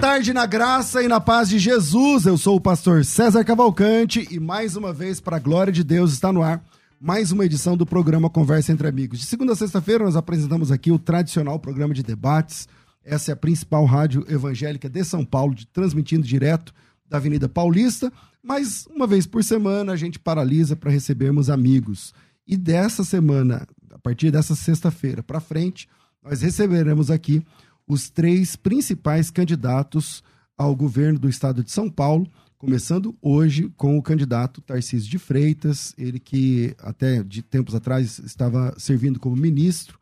Tarde na graça e na paz de Jesus. Eu sou o pastor César Cavalcante e mais uma vez, para a glória de Deus, está no ar mais uma edição do programa Conversa entre Amigos. De segunda a sexta-feira, nós apresentamos aqui o tradicional programa de debates. Essa é a principal rádio evangélica de São Paulo, transmitindo direto da Avenida Paulista. Mas uma vez por semana a gente paralisa para recebermos amigos. E dessa semana, a partir dessa sexta-feira para frente, nós receberemos aqui os três principais candidatos ao governo do estado de São Paulo, começando hoje com o candidato Tarcísio de Freitas, ele que até de tempos atrás estava servindo como ministro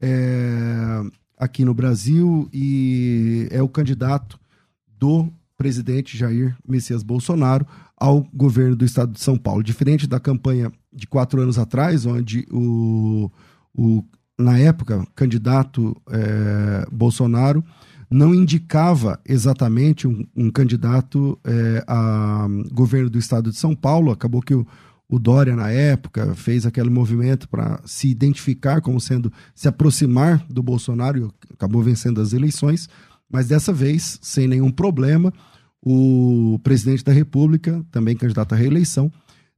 é, aqui no Brasil e é o candidato do presidente Jair Messias Bolsonaro ao governo do estado de São Paulo. Diferente da campanha de quatro anos atrás, onde o, o na época, candidato é, Bolsonaro não indicava exatamente um, um candidato é, a governo do estado de São Paulo. Acabou que o, o Dória, na época, fez aquele movimento para se identificar como sendo, se aproximar do Bolsonaro e acabou vencendo as eleições. Mas dessa vez, sem nenhum problema, o presidente da República, também candidato à reeleição,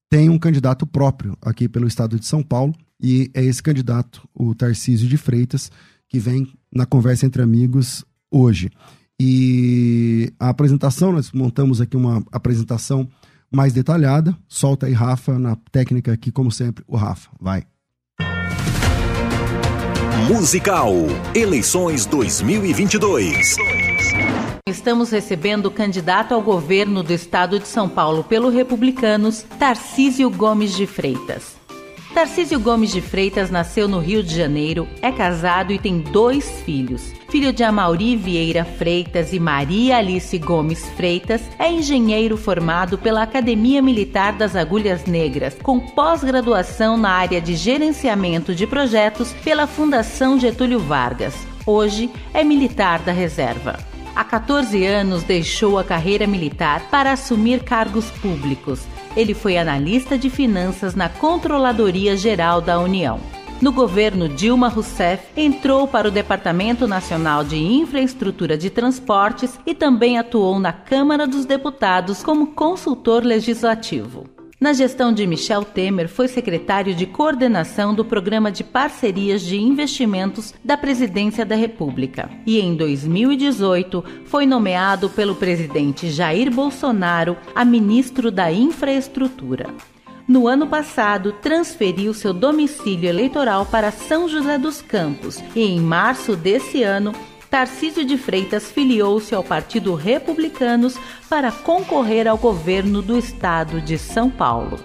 tem um candidato próprio aqui pelo estado de São Paulo e é esse candidato, o Tarcísio de Freitas, que vem na conversa entre amigos hoje. E a apresentação, nós montamos aqui uma apresentação mais detalhada. Solta aí, Rafa, na técnica aqui, como sempre, o Rafa. Vai. Musical Eleições 2022. Estamos recebendo o candidato ao governo do estado de São Paulo pelo Republicanos, Tarcísio Gomes de Freitas. Tarcísio Gomes de Freitas nasceu no Rio de Janeiro, é casado e tem dois filhos. Filho de Amauri Vieira Freitas e Maria Alice Gomes Freitas, é engenheiro formado pela Academia Militar das Agulhas Negras, com pós-graduação na área de gerenciamento de projetos pela Fundação Getúlio Vargas. Hoje é militar da reserva. Há 14 anos deixou a carreira militar para assumir cargos públicos ele foi analista de finanças na Controladoria Geral da União. No governo Dilma Rousseff, entrou para o Departamento Nacional de Infraestrutura de Transportes e também atuou na Câmara dos Deputados como consultor legislativo. Na gestão de Michel Temer, foi secretário de coordenação do Programa de Parcerias de Investimentos da Presidência da República. E em 2018, foi nomeado pelo presidente Jair Bolsonaro a ministro da Infraestrutura. No ano passado, transferiu seu domicílio eleitoral para São José dos Campos e, em março desse ano, Tarcísio de Freitas filiou-se ao Partido Republicanos para concorrer ao governo do estado de São Paulo.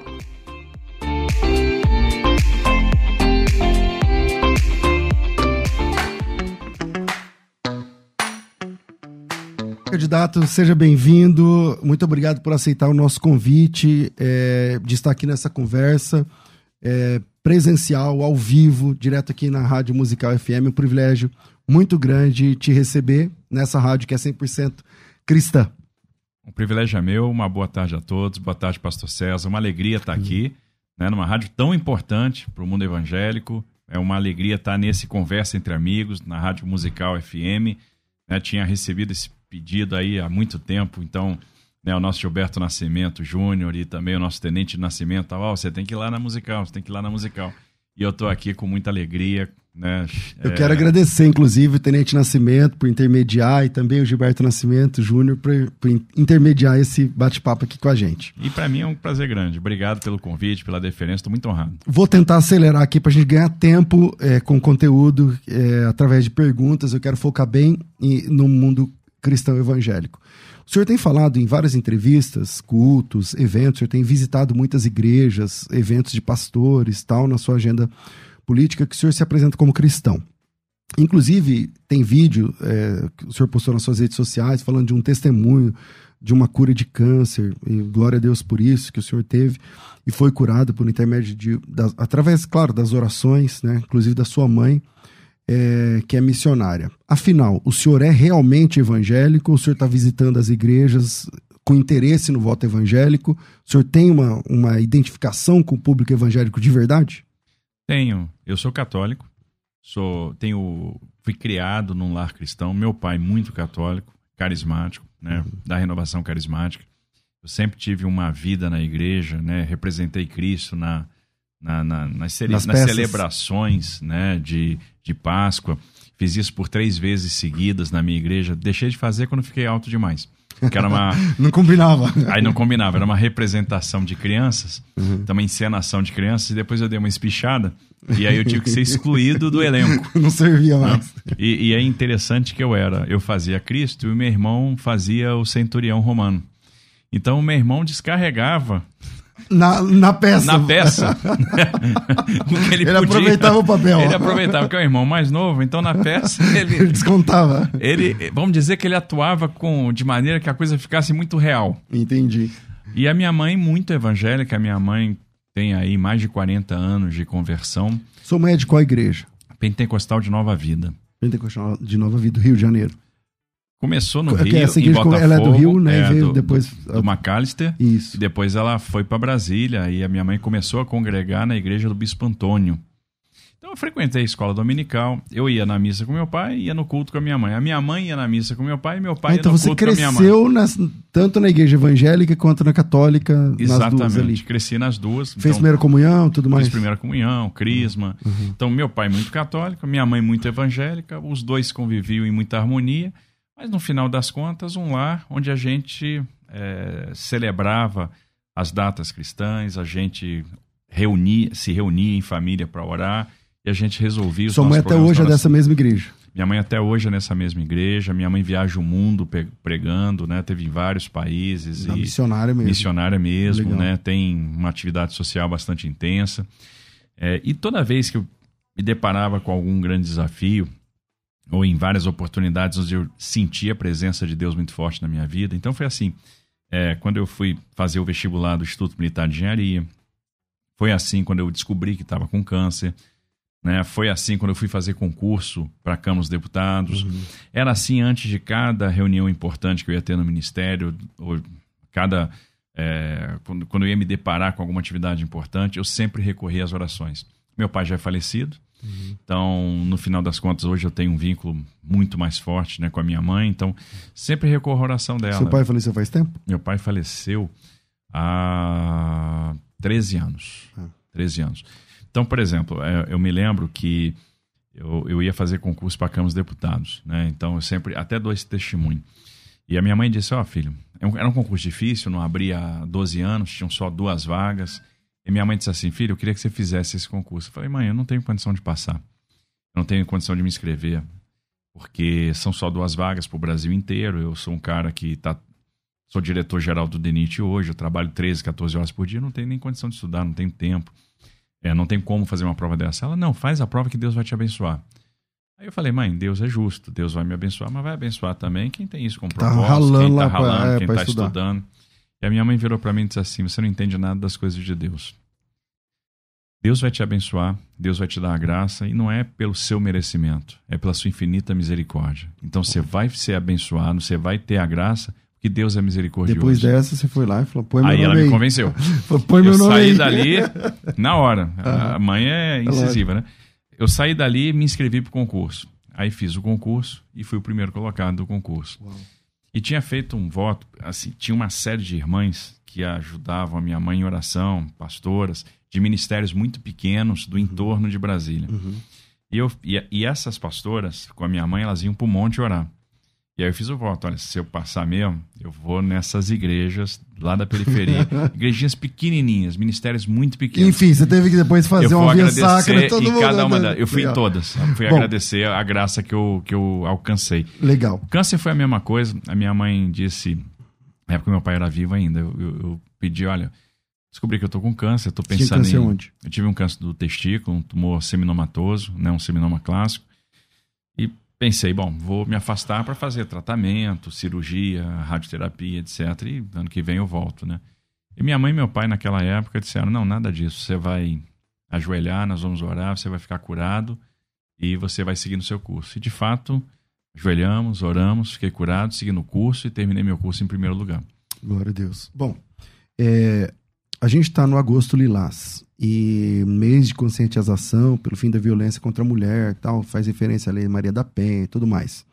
Candidato, seja bem-vindo. Muito obrigado por aceitar o nosso convite é, de estar aqui nessa conversa é, presencial, ao vivo, direto aqui na Rádio Musical FM. Um privilégio muito grande te receber nessa rádio que é 100% cristã. Um privilégio é meu, uma boa tarde a todos, boa tarde, Pastor César. Uma alegria estar aqui, né, numa rádio tão importante para o mundo evangélico. É uma alegria estar nesse Conversa Entre Amigos, na Rádio Musical FM. Né, tinha recebido esse pedido aí há muito tempo, então né, o nosso Gilberto Nascimento Júnior e também o nosso Tenente de Nascimento, oh, você tem que ir lá na Musical, você tem que ir lá na Musical. E eu estou aqui com muita alegria, né? Eu é... quero agradecer, inclusive, o Tenente Nascimento por intermediar e também o Gilberto Nascimento Júnior por, por, intermediar esse bate-papo aqui com a gente. E para mim é um prazer grande. Obrigado pelo convite, pela deferência, estou muito honrado. Vou tentar acelerar aqui para a gente ganhar tempo é, com conteúdo é, através de perguntas. Eu quero focar bem em, no mundo cristão evangélico. O senhor tem falado em várias entrevistas, cultos, eventos, o senhor tem visitado muitas igrejas, eventos de pastores, tal, na sua agenda política que o senhor se apresenta como cristão. Inclusive, tem vídeo é, que o senhor postou nas suas redes sociais falando de um testemunho de uma cura de câncer, e glória a Deus por isso que o senhor teve, e foi curado por intermédio de, através, claro, das orações, né, inclusive da sua mãe, é, que é missionária. Afinal, o senhor é realmente evangélico? O senhor está visitando as igrejas com interesse no voto evangélico? O senhor tem uma, uma identificação com o público evangélico de verdade? Tenho. Eu sou católico. Sou, tenho, fui criado num lar cristão. Meu pai muito católico, carismático, né, uhum. da renovação carismática. Eu sempre tive uma vida na igreja, né, representei Cristo na, na, na nas, cele nas, nas celebrações, né, de, de Páscoa. Fiz isso por três vezes seguidas na minha igreja. Deixei de fazer quando fiquei alto demais. Que era uma... não combinava. Aí não combinava. Era uma representação de crianças, uhum. uma encenação de crianças, e depois eu dei uma espichada. E aí eu tive que ser excluído do elenco. Não servia mais. E, e, é interessante que eu era, eu fazia Cristo e o meu irmão fazia o centurião romano. Então o meu irmão descarregava na, na peça. Na peça. ele, ele aproveitava o papel. Ele aproveitava, que é o irmão mais novo, então na peça ele. ele descontava. Ele, vamos dizer que ele atuava com, de maneira que a coisa ficasse muito real. Entendi. E a minha mãe, muito evangélica, a minha mãe tem aí mais de 40 anos de conversão. Sua mãe é de qual igreja? Pentecostal de Nova Vida. Pentecostal de Nova Vida, Rio de Janeiro. Começou no Rio, essa em Botafogo. Ela é do Rio, né? É, veio do, depois... Do McAllister. Isso. E depois ela foi para Brasília e a minha mãe começou a congregar na igreja do Bispo Antônio. Então eu frequentei a escola dominical, eu ia na missa com meu pai e ia no culto com a minha mãe. A minha mãe ia na missa com meu pai e meu pai ah, então ia no culto com a minha mãe. Então você cresceu tanto na igreja evangélica quanto na católica, Exatamente, nas duas ali. cresci nas duas. Fez então, primeira comunhão, tudo mais? Fiz primeira comunhão, crisma. Uhum. Então meu pai muito católico, minha mãe muito evangélica, os dois conviviam em muita harmonia. Mas no final das contas, um lar onde a gente é, celebrava as datas cristãs, a gente reunia, se reunia em família para orar e a gente resolvia os Sua mãe até hoje é dessa mesma igreja? Minha mãe até hoje é nessa mesma igreja. Minha mãe viaja o mundo pregando, né? Teve em vários países. E missionária mesmo. Missionária mesmo, Legal. né? Tem uma atividade social bastante intensa. É, e toda vez que eu me deparava com algum grande desafio, ou em várias oportunidades onde eu senti a presença de Deus muito forte na minha vida. Então foi assim, é, quando eu fui fazer o vestibular do Instituto Militar de Engenharia, foi assim quando eu descobri que estava com câncer, né? Foi assim quando eu fui fazer concurso para a Câmara dos Deputados. Uhum. Era assim antes de cada reunião importante que eu ia ter no Ministério, ou cada é, quando, quando eu ia me deparar com alguma atividade importante, eu sempre recorria às orações. Meu pai já é falecido, Uhum. Então, no final das contas, hoje eu tenho um vínculo muito mais forte né, com a minha mãe, então sempre recorro à oração dela. Seu pai faleceu faz tempo? Meu pai faleceu há 13 anos. Ah. 13 anos. Então, por exemplo, é, eu me lembro que eu, eu ia fazer concurso para a Câmara dos Deputados, né? Então, eu sempre, até dou esse testemunho. E a minha mãe disse: Ó, oh, filho, é era um concurso difícil, não abria há 12 anos, tinham só duas vagas. E minha mãe disse assim: Filho, eu queria que você fizesse esse concurso. Eu falei: Mãe, eu não tenho condição de passar. Eu não tenho condição de me inscrever. Porque são só duas vagas para o Brasil inteiro. Eu sou um cara que tá. Sou diretor-geral do DENIT hoje. Eu trabalho 13, 14 horas por dia. Não tenho nem condição de estudar, não tenho tempo. É, não tem como fazer uma prova dessa. Ela, não, faz a prova que Deus vai te abençoar. Aí eu falei, mãe, Deus é justo, Deus vai me abençoar, mas vai abençoar também quem tem isso com tá propósito, tá ralando quem tá ralando, pra, é, quem tá estudar. estudando. E a minha mãe virou para mim e disse assim: Você não entende nada das coisas de Deus. Deus vai te abençoar, Deus vai te dar a graça, e não é pelo seu merecimento, é pela sua infinita misericórdia. Então você vai ser abençoado, você vai ter a graça, porque Deus é misericordioso. Depois dessa, você foi lá e falou: põe meu aí nome ela me convenceu. põe meu eu nome saí aí. dali na hora. A mãe é incisiva, né? Eu saí dali e me inscrevi para o concurso. Aí fiz o concurso e fui o primeiro colocado do concurso. Uau. E tinha feito um voto, assim, tinha uma série de irmãs que ajudavam a minha mãe em oração, pastoras, de ministérios muito pequenos do uhum. entorno de Brasília. Uhum. E, eu, e, e, essas pastoras, com a minha mãe, elas iam para o monte orar. E aí eu fiz o voto, olha, se eu passar mesmo, eu vou nessas igrejas lá da periferia. Igrejinhas pequenininhas, ministérios muito pequenos. Enfim, você teve que depois fazer uma via sacra. Todo mundo, cada uma Eu fui Legal. em todas. Fui Bom, agradecer a graça que eu, que eu alcancei. Legal. O câncer foi a mesma coisa. A minha mãe disse, na época meu pai era vivo ainda, eu, eu, eu pedi, olha, descobri que eu tô com câncer, tô pensando Tinha câncer em... onde? Eu tive um câncer do testículo, um tumor seminomatoso, né, um seminoma clássico. E pensei, bom, vou me afastar para fazer tratamento, cirurgia, radioterapia, etc. E ano que vem eu volto, né? E minha mãe e meu pai naquela época disseram: não, nada disso. Você vai ajoelhar, nós vamos orar, você vai ficar curado e você vai seguir no seu curso. E de fato, ajoelhamos, oramos, fiquei curado, segui no curso e terminei meu curso em primeiro lugar. Glória a Deus. Bom, é, a gente está no agosto lilás e mês de conscientização pelo fim da violência contra a mulher, tal, faz referência à Lei Maria da Penha e tudo mais.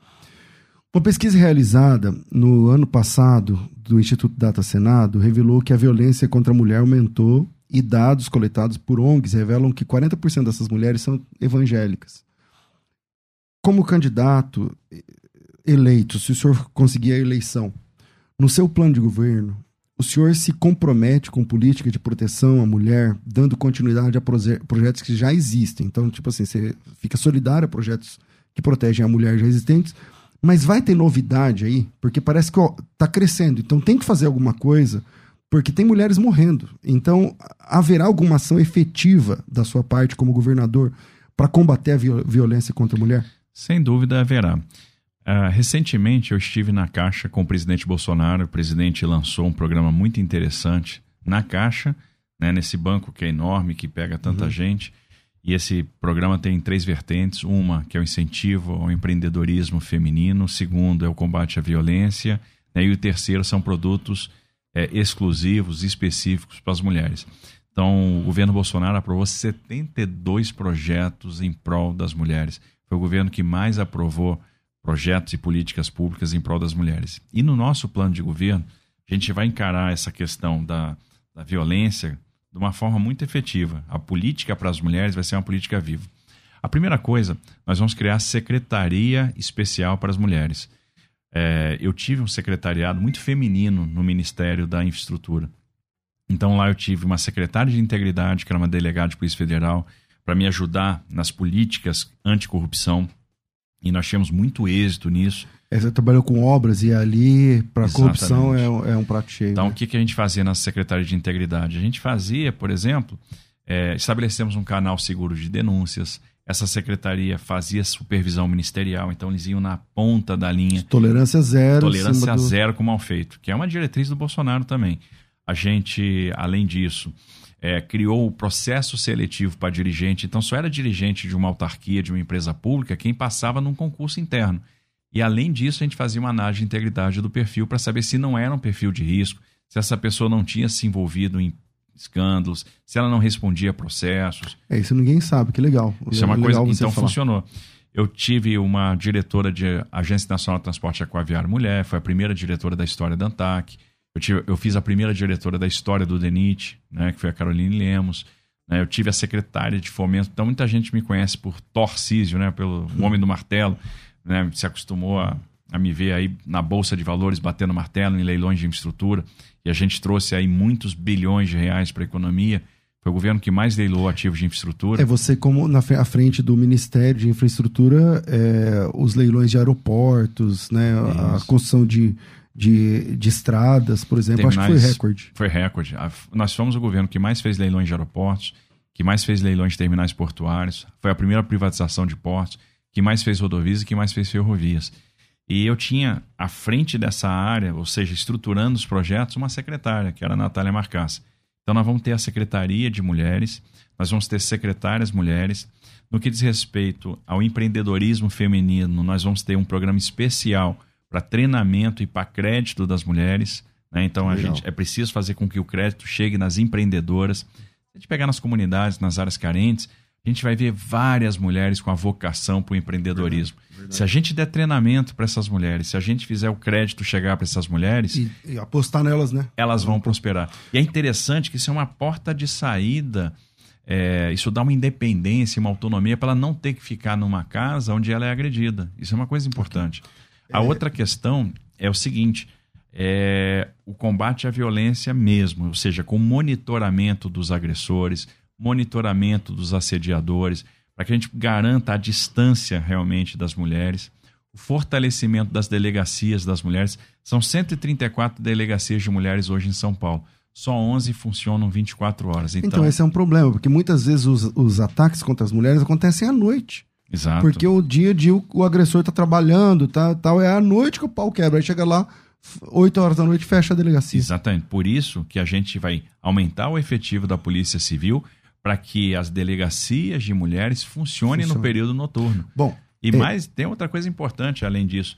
Uma pesquisa realizada no ano passado do Instituto Data Senado revelou que a violência contra a mulher aumentou e dados coletados por ONGs revelam que 40% dessas mulheres são evangélicas. Como candidato eleito, se o senhor conseguir a eleição, no seu plano de governo, o senhor se compromete com política de proteção à mulher, dando continuidade a projetos que já existem. Então, tipo assim, você fica solidário a projetos que protegem a mulher já existentes, mas vai ter novidade aí, porque parece que ó, tá crescendo. Então tem que fazer alguma coisa, porque tem mulheres morrendo. Então haverá alguma ação efetiva da sua parte como governador para combater a violência contra a mulher? Sem dúvida haverá. Uh, recentemente eu estive na Caixa com o presidente Bolsonaro. O presidente lançou um programa muito interessante na Caixa, né, nesse banco que é enorme, que pega tanta uhum. gente. E esse programa tem três vertentes: uma que é o incentivo ao empreendedorismo feminino, segundo é o combate à violência, né, e o terceiro são produtos é, exclusivos, específicos para as mulheres. Então, o governo Bolsonaro aprovou 72 projetos em prol das mulheres. Foi o governo que mais aprovou projetos e políticas públicas em prol das mulheres. E no nosso plano de governo, a gente vai encarar essa questão da, da violência de uma forma muito efetiva. A política para as mulheres vai ser uma política viva. A primeira coisa, nós vamos criar a Secretaria Especial para as Mulheres. É, eu tive um secretariado muito feminino no Ministério da Infraestrutura. Então lá eu tive uma secretária de integridade, que era uma delegada de Polícia Federal, para me ajudar nas políticas anticorrupção e nós tínhamos muito êxito nisso. É, você trabalhou com obras e ali, para corrupção, é, é, um prato cheio. Então, né? o que, que a gente fazia na Secretaria de Integridade? A gente fazia, por exemplo, é, estabelecemos um canal seguro de denúncias. Essa secretaria fazia supervisão ministerial, então eles iam na ponta da linha. Tolerância zero. Tolerância do... zero com mal feito, que é uma diretriz do Bolsonaro também. A gente, além disso, é, criou o processo seletivo para dirigente, então só era dirigente de uma autarquia, de uma empresa pública, quem passava num concurso interno. E além disso, a gente fazia uma análise de integridade do perfil para saber se não era um perfil de risco, se essa pessoa não tinha se envolvido em escândalos, se ela não respondia a processos. É, isso ninguém sabe, que legal. Isso é uma coisa, então falar. funcionou. Eu tive uma diretora de Agência Nacional de Transporte Aquaviário Mulher, foi a primeira diretora da história da ANTAC. Eu, tive, eu fiz a primeira diretora da história do DENIT, né, que foi a Caroline Lemos. Né, eu tive a secretária de fomento. Então, muita gente me conhece por Torcísio, né, pelo Homem do Martelo. Né, se acostumou a, a me ver aí na Bolsa de Valores batendo martelo em leilões de infraestrutura. E a gente trouxe aí muitos bilhões de reais para a economia. Foi o governo que mais leilou ativos de infraestrutura. É você, como na frente do Ministério de Infraestrutura, é, os leilões de aeroportos, né, a construção de de, de estradas, por exemplo, acho que foi recorde. Foi recorde. Nós fomos o governo que mais fez leilões de aeroportos, que mais fez leilões de terminais portuários, foi a primeira privatização de portos, que mais fez rodovias e que mais fez ferrovias. E eu tinha à frente dessa área, ou seja, estruturando os projetos, uma secretária, que era a Natália Marcassa. Então nós vamos ter a Secretaria de Mulheres, nós vamos ter secretárias mulheres. No que diz respeito ao empreendedorismo feminino, nós vamos ter um programa especial para treinamento e para crédito das mulheres. Né? Então a gente é preciso fazer com que o crédito chegue nas empreendedoras. Se a gente pegar nas comunidades, nas áreas carentes, a gente vai ver várias mulheres com a vocação para o empreendedorismo. Verdade, verdade. Se a gente der treinamento para essas mulheres, se a gente fizer o crédito chegar para essas mulheres. E, e, apostar nelas, né? Elas vão prosperar. E é interessante que isso é uma porta de saída. É, isso dá uma independência, uma autonomia para ela não ter que ficar numa casa onde ela é agredida. Isso é uma coisa importante. Okay. A é... outra questão é o seguinte: é o combate à violência mesmo, ou seja, com monitoramento dos agressores, monitoramento dos assediadores, para que a gente garanta a distância realmente das mulheres, o fortalecimento das delegacias das mulheres. São 134 delegacias de mulheres hoje em São Paulo. Só 11 funcionam 24 horas. Então, então esse é um problema, porque muitas vezes os, os ataques contra as mulheres acontecem à noite Exato. Porque o dia a dia o, o agressor tá trabalhando, tá, tal, é a noite que o pau quebra. Aí chega lá, 8 horas da noite, fecha a delegacia. Exatamente. Por isso que a gente vai aumentar o efetivo da Polícia Civil para que as delegacias de mulheres funcionem Funciona. no período noturno. Bom. E é... mais, tem outra coisa importante além disso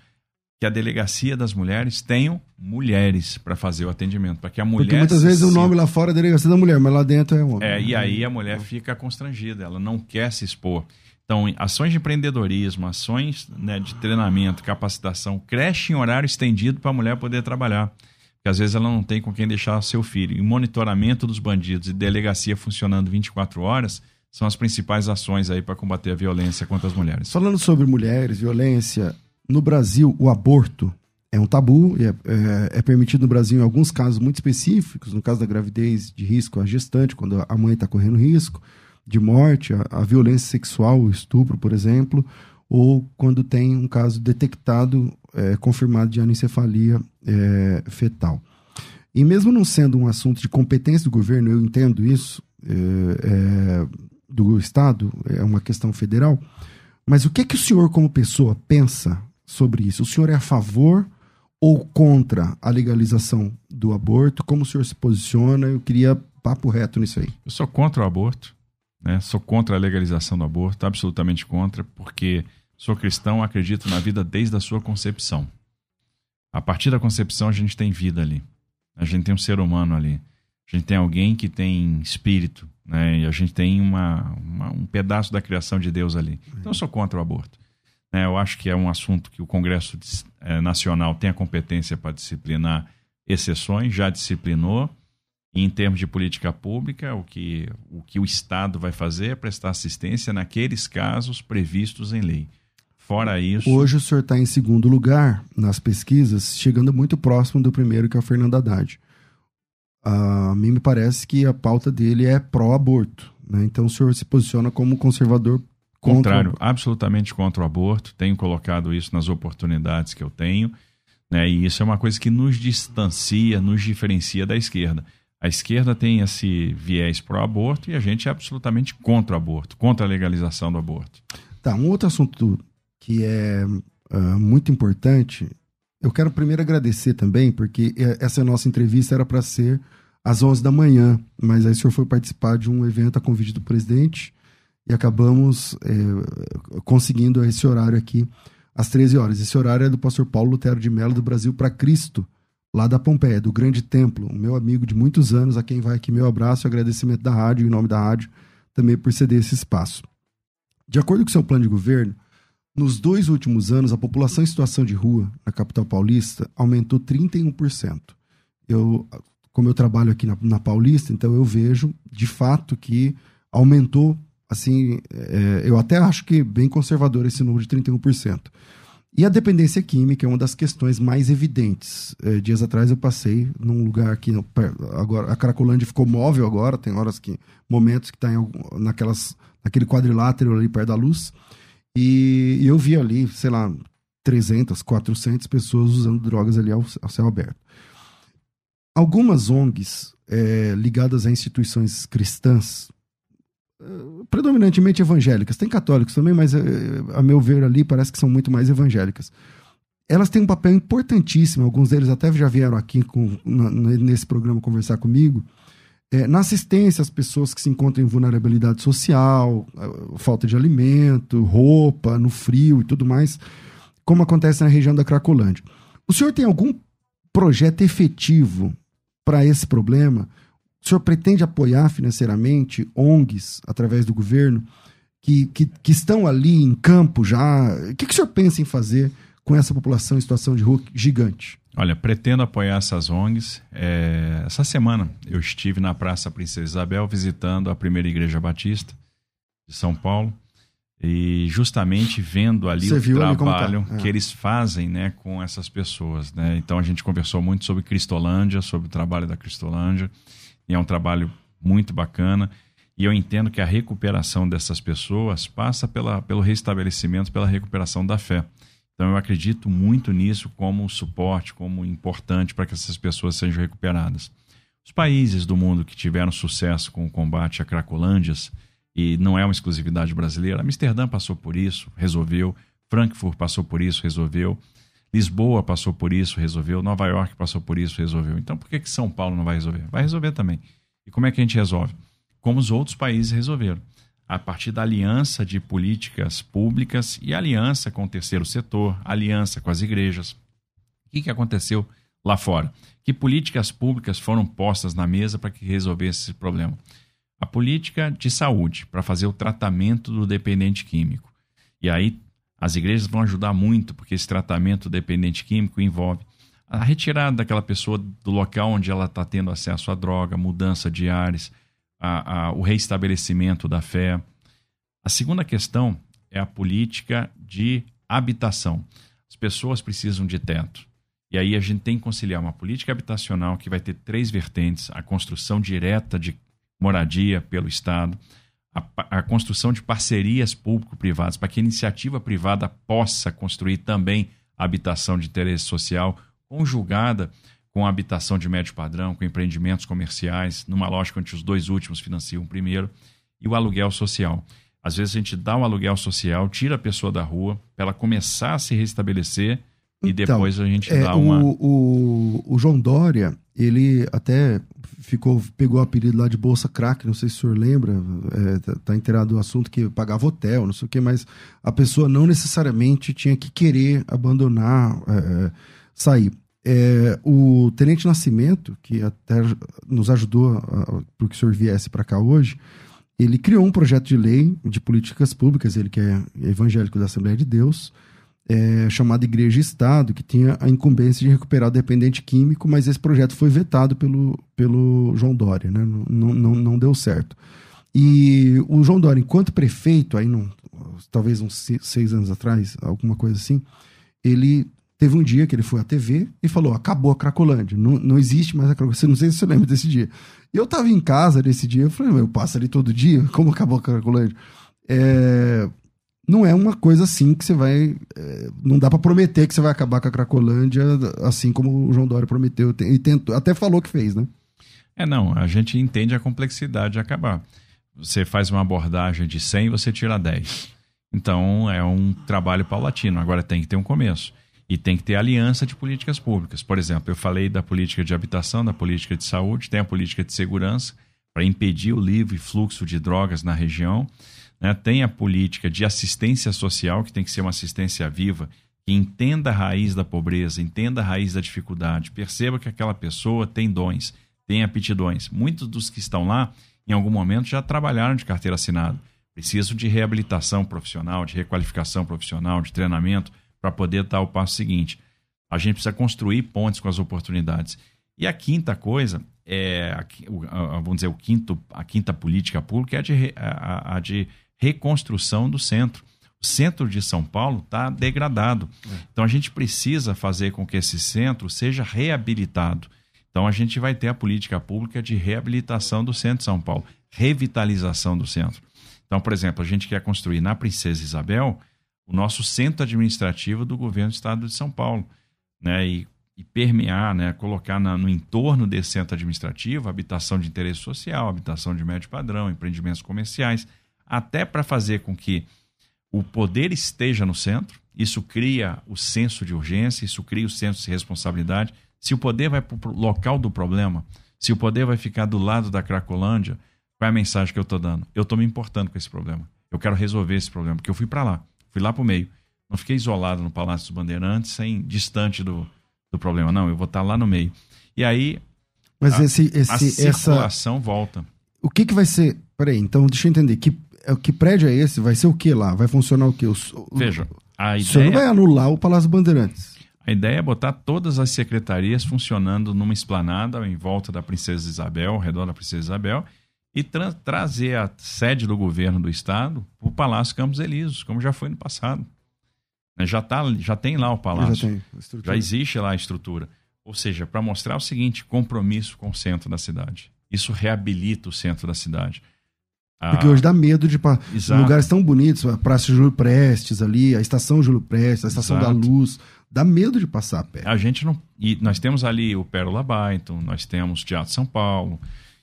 que a delegacia das mulheres tenham mulheres para fazer o atendimento, para que a mulher Porque muitas vezes o nome lá fora é delegacia da mulher, mas lá dentro é homem. É, e aí a mulher fica constrangida, ela não quer se expor. Então, ações de empreendedorismo, ações né, de treinamento, capacitação, creche em horário estendido para a mulher poder trabalhar. Porque às vezes ela não tem com quem deixar seu filho. E monitoramento dos bandidos e delegacia funcionando 24 horas são as principais ações aí para combater a violência contra as mulheres. Falando sobre mulheres, violência, no Brasil, o aborto é um tabu, é, é, é, permitido no Brasil em alguns casos muito específicos, no caso da gravidez de risco à gestante, quando a mãe está correndo risco de morte, a, a, violência sexual, o estupro, por exemplo, ou quando tem um caso detectado, é, confirmado de anencefalia é, fetal. E mesmo não sendo um assunto de competência do governo, eu entendo isso, é, é, do Estado, é uma questão federal, mas o que, que o senhor, como pessoa, pensa sobre isso. O senhor é a favor ou contra a legalização do aborto? Como o senhor se posiciona? Eu queria papo reto nisso aí. Eu sou contra o aborto, né? sou contra a legalização do aborto, absolutamente contra, porque sou cristão, acredito na vida desde a sua concepção. A partir da concepção, a gente tem vida ali. A gente tem um ser humano ali. A gente tem alguém que tem espírito, né? E a gente tem uma, uma um pedaço da criação de Deus ali. Então, eu sou contra o aborto. Né? Eu acho que é um assunto que o Congresso é, Nacional tem a competência para disciplinar exceções, já disciplinou. E em termos de política pública, o que, o que o Estado vai fazer é prestar assistência naqueles casos previstos em lei. Fora isso. Hoje o senhor está em segundo lugar nas pesquisas, chegando muito próximo do primeiro, que é o Fernando Haddad. A mim me parece que a pauta dele é pró-aborto. Né? Então o senhor se posiciona como conservador Contrário, absolutamente contra o aborto. Tenho colocado isso nas oportunidades que eu tenho. Né? E isso é uma coisa que nos distancia, nos diferencia da esquerda. A esquerda tem esse viés pro aborto e a gente é absolutamente contra o aborto, contra a legalização do aborto. Tá, um outro assunto que é uh, muito importante, eu quero primeiro agradecer também, porque essa nossa entrevista era para ser às 11 da manhã, mas aí o senhor foi participar de um evento a convite do presidente e acabamos é, conseguindo esse horário aqui às 13 horas. Esse horário é do pastor Paulo Lutero de Mello do Brasil para Cristo, lá da Pompeia, do Grande Templo, meu amigo de muitos anos, a quem vai aqui meu abraço e agradecimento da rádio, em nome da rádio, também por ceder esse espaço. De acordo com seu plano de governo, nos dois últimos anos, a população em situação de rua na capital paulista aumentou 31%. Eu, como eu trabalho aqui na, na Paulista, então eu vejo de fato que aumentou assim, é, eu até acho que bem conservador esse número de 31%. E a dependência química é uma das questões mais evidentes. É, dias atrás eu passei num lugar aqui, agora a Cracolândia ficou móvel agora, tem horas que, momentos que está naquelas, naquele quadrilátero ali perto da luz, e, e, eu vi ali, sei lá, 300, 400 pessoas usando drogas ali ao, ao céu aberto. Algumas ONGs é, ligadas a instituições cristãs predominantemente evangélicas. Tem católicos também, mas eh, a meu ver ali parece que são muito mais evangélicas. Elas têm um papel importantíssimo, alguns deles até já vieram aqui com, nesse programa conversar comigo, é, na assistência às pessoas que se encontram em vulnerabilidade social, falta de alimento, roupa, no frio e tudo mais, como acontece na região da Cracolândia. O senhor tem algum projeto efetivo para esse problema? O senhor pretende apoiar financeiramente ONGs através do governo que, que, que estão ali em campo já? O que, que o senhor pensa em fazer com essa população em situação de rua gigante? Olha, pretendo apoiar essas ONGs. É... Essa semana eu estive na Praça Princesa Isabel visitando a primeira Igreja Batista de São Paulo e justamente vendo ali Você o tá? trabalho tá? é. que eles fazem né, com essas pessoas. Né? Então a gente conversou muito sobre Cristolândia, sobre o trabalho da Cristolândia. E é um trabalho muito bacana. E eu entendo que a recuperação dessas pessoas passa pela, pelo restabelecimento, pela recuperação da fé. Então eu acredito muito nisso como suporte, como importante para que essas pessoas sejam recuperadas. Os países do mundo que tiveram sucesso com o combate a cracolândias e não é uma exclusividade brasileira. Amsterdã passou por isso, resolveu. Frankfurt passou por isso, resolveu. Lisboa passou por isso, resolveu. Nova York passou por isso, resolveu. Então por que, que São Paulo não vai resolver? Vai resolver também. E como é que a gente resolve? Como os outros países resolveram. A partir da aliança de políticas públicas e aliança com o terceiro setor, aliança com as igrejas. O que, que aconteceu lá fora? Que políticas públicas foram postas na mesa para que resolvesse esse problema? A política de saúde, para fazer o tratamento do dependente químico. E aí as igrejas vão ajudar muito, porque esse tratamento dependente químico envolve a retirada daquela pessoa do local onde ela está tendo acesso à droga, mudança de ares, a, a, o reestabelecimento da fé. A segunda questão é a política de habitação. As pessoas precisam de teto. E aí a gente tem que conciliar uma política habitacional que vai ter três vertentes: a construção direta de moradia pelo Estado, a, a construção de parcerias público-privadas para que a iniciativa privada possa construir também habitação de interesse social, conjugada com a habitação de médio padrão, com empreendimentos comerciais, numa lógica onde os dois últimos financiam o primeiro, e o aluguel social. Às vezes a gente dá um aluguel social, tira a pessoa da rua, para ela começar a se restabelecer e então, depois a gente é, dá uma. O, o, o, João Dória, ele até ficou, pegou o apelido lá de Bolsa Crack, não sei se o senhor lembra, é, tá, tá inteirado do assunto que pagava hotel, não sei o que, mas a pessoa não necessariamente tinha que querer abandonar, é sair. É, o Tenente Nascimento, que até nos ajudou para que o senhor viesse para cá hoje, ele criou um projeto de lei de políticas públicas, ele que é evangélico da Assembleia de Deus, é, chamada Igreja Estado, que tinha a incumbência de recuperar o dependente químico, mas esse projeto foi vetado pelo, pelo João Dória, né? não, não, não deu certo. E o João Dória, enquanto prefeito, aí não, talvez uns seis anos atrás, alguma coisa assim, ele teve um dia que ele foi à TV e falou: acabou a Cracolândia, não, não existe mais a Cracolândia. Não sei se você lembra desse dia. E eu estava em casa nesse dia, eu falei: eu passo ali todo dia, como acabou a Cracolândia? É, não é uma coisa assim que você vai. É, não dá para prometer que você vai acabar com a Cracolândia, assim como o João Dória prometeu. E tentou, até falou que fez, né? É, não. A gente entende a complexidade de acabar. Você faz uma abordagem de 100 você tira 10. Então é um trabalho paulatino. Agora tem que ter um começo. E tem que ter aliança de políticas públicas. Por exemplo, eu falei da política de habitação, da política de saúde, tem a política de segurança para impedir o livre fluxo de drogas na região. Né? Tem a política de assistência social, que tem que ser uma assistência viva, que entenda a raiz da pobreza, entenda a raiz da dificuldade, perceba que aquela pessoa tem dons, tem aptidões. Muitos dos que estão lá, em algum momento, já trabalharam de carteira assinada. Precisam de reabilitação profissional, de requalificação profissional, de treinamento, para poder dar o passo seguinte. A gente precisa construir pontes com as oportunidades. E a quinta coisa é, vamos dizer, o quinto, a quinta política pública é a de, a, a de reconstrução do centro. O centro de São Paulo está degradado. É. Então a gente precisa fazer com que esse centro seja reabilitado. Então a gente vai ter a política pública de reabilitação do centro de São Paulo, revitalização do centro. Então, por exemplo, a gente quer construir na Princesa Isabel o nosso centro administrativo do governo do estado de São Paulo. Né? E, e permear, né? colocar na, no entorno desse centro administrativo habitação de interesse social, habitação de médio padrão, empreendimentos comerciais até para fazer com que o poder esteja no centro. Isso cria o senso de urgência, isso cria o senso de responsabilidade. Se o poder vai para o local do problema, se o poder vai ficar do lado da Cracolândia, qual é a mensagem que eu estou dando? Eu estou me importando com esse problema. Eu quero resolver esse problema, porque eu fui para lá, fui lá para o meio. Não fiquei isolado no Palácio dos Bandeirantes, sem distante do, do problema. Não, eu vou estar tá lá no meio. E aí. Mas a, esse, esse, a circulação essa... volta. O que, que vai ser. Peraí, então deixa eu entender. Que que prédio é esse? Vai ser o que lá? Vai funcionar o que? Veja, a ideia... O senhor não vai anular o Palácio Bandeirantes. A ideia é botar todas as secretarias funcionando numa esplanada em volta da Princesa Isabel, ao redor da Princesa Isabel, e tra trazer a sede do governo do estado para o Palácio Campos Elíseos, como já foi no passado. Né, já, tá, já tem lá o palácio. Já, tem já existe lá a estrutura. Ou seja, para mostrar o seguinte: compromisso com o centro da cidade. Isso reabilita o centro da cidade. Ah, Porque hoje dá medo de pa... lugares tão bonitos, a Praça Júlio Prestes ali, a Estação Júlio Prestes, a Estação Exato. da Luz. Dá medo de passar a pé. A gente não. E nós temos ali o Pérola Byton, nós temos o Teatro São Paulo.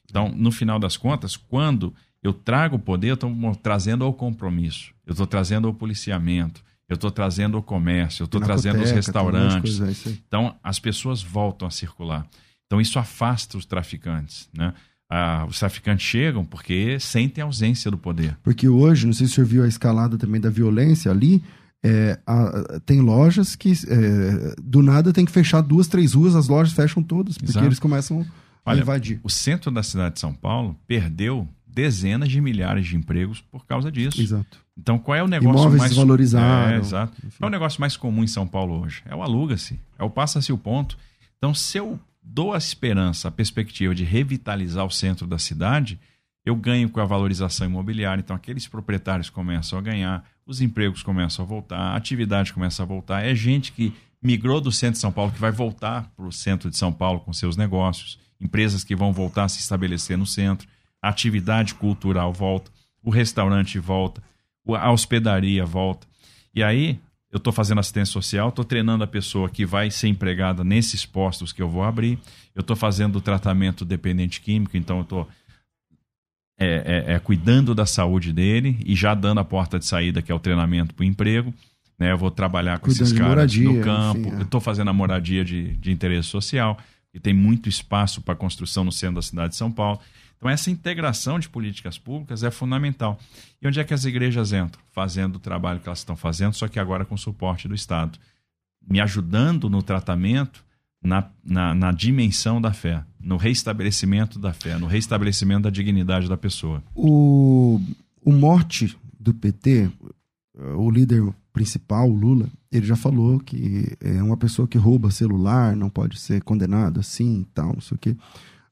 Então, no final das contas, quando Eu trago o poder, eu estou trazendo ao compromisso, eu estou trazendo ao policiamento, eu estou trazendo o comércio, eu estou trazendo os restaurantes. É então, as pessoas voltam a circular. Então, isso afasta os traficantes. Né? Ah, os traficantes chegam porque sentem a ausência do poder. Porque hoje, não sei se o senhor viu a escalada também da violência ali, é, a, tem lojas que é, do nada tem que fechar duas, três ruas, as lojas fecham todas, porque Exato. eles começam a Olha, invadir. O centro da cidade de São Paulo perdeu dezenas de milhares de empregos por causa disso. Exato. Então, qual é o negócio Imóveis mais desvalorizados? É, exato. Enfim. Qual é o negócio mais comum em São Paulo hoje? É o aluga-se, é o passa-se o ponto. Então, se eu dou a esperança, a perspectiva de revitalizar o centro da cidade, eu ganho com a valorização imobiliária. Então, aqueles proprietários começam a ganhar, os empregos começam a voltar, a atividade começa a voltar. É gente que migrou do centro de São Paulo que vai voltar para o centro de São Paulo com seus negócios, empresas que vão voltar a se estabelecer no centro a atividade cultural volta, o restaurante volta, a hospedaria volta. E aí, eu estou fazendo assistência social, estou treinando a pessoa que vai ser empregada nesses postos que eu vou abrir, eu estou fazendo o tratamento dependente químico, então eu estou é, é, é, cuidando da saúde dele e já dando a porta de saída, que é o treinamento para o emprego. Né? Eu vou trabalhar com Cuidando esses caras moradia, no campo, é. eu estou fazendo a moradia de, de interesse social, e tem muito espaço para construção no centro da cidade de São Paulo. Então, essa integração de políticas públicas é fundamental. E onde é que as igrejas entram? Fazendo o trabalho que elas estão fazendo, só que agora com suporte do Estado. Me ajudando no tratamento, na, na, na dimensão da fé, no reestabelecimento da fé, no reestabelecimento da dignidade da pessoa. O, o morte do PT, o líder principal, o Lula, ele já falou que é uma pessoa que rouba celular, não pode ser condenado assim e tal, não sei o quê.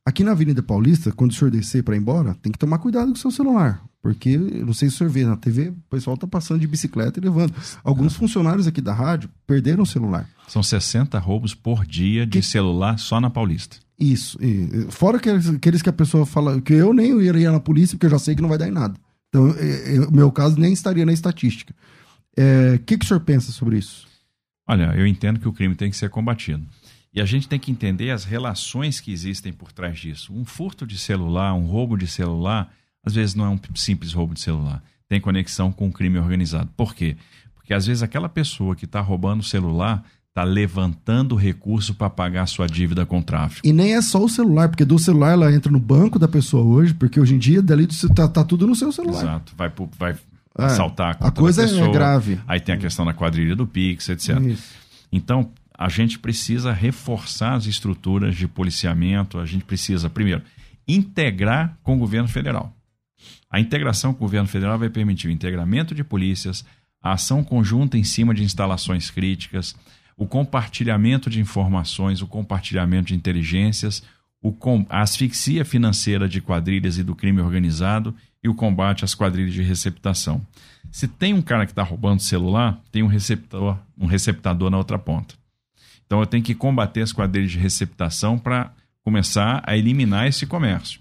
Aqui na Avenida Paulista, quando o senhor descer para ir embora, tem que tomar cuidado com o seu celular. Porque, eu não sei se o senhor vê na TV, o pessoal tá passando de bicicleta e levando. Alguns funcionários aqui da rádio perderam o celular. São 60 roubos por dia de que... celular só na Paulista. Isso. E, fora aqueles que a pessoa fala que eu nem iria na polícia, porque eu já sei que não vai dar em nada. Então, o meu caso nem estaria na estatística. O é, que, que o senhor pensa sobre isso? Olha, eu entendo que o crime tem que ser combatido. E a gente tem que entender as relações que existem por trás disso. Um furto de celular, um roubo de celular, às vezes não é um simples roubo de celular. Tem conexão com o crime organizado. Por quê? Porque às vezes aquela pessoa que está roubando o celular está levantando recurso para pagar sua dívida com o tráfico. E nem é só o celular, porque do celular ela entra no banco da pessoa hoje, porque hoje em dia dali está tá tudo no seu celular. Exato. Vai, vai é, assaltar a a coisa é pessoa. é grave. Aí tem a questão da quadrilha do Pix, etc. Isso. Então, a gente precisa reforçar as estruturas de policiamento, a gente precisa, primeiro, integrar com o governo federal. A integração com o governo federal vai permitir o integramento de polícias, a ação conjunta em cima de instalações críticas, o compartilhamento de informações, o compartilhamento de inteligências, com, a asfixia financeira de quadrilhas e do crime organizado e o combate às quadrilhas de receptação. Se tem um cara que está roubando celular, tem um receptor, um receptador na outra ponta. Então eu tenho que combater as quadrilhas de receptação para começar a eliminar esse comércio.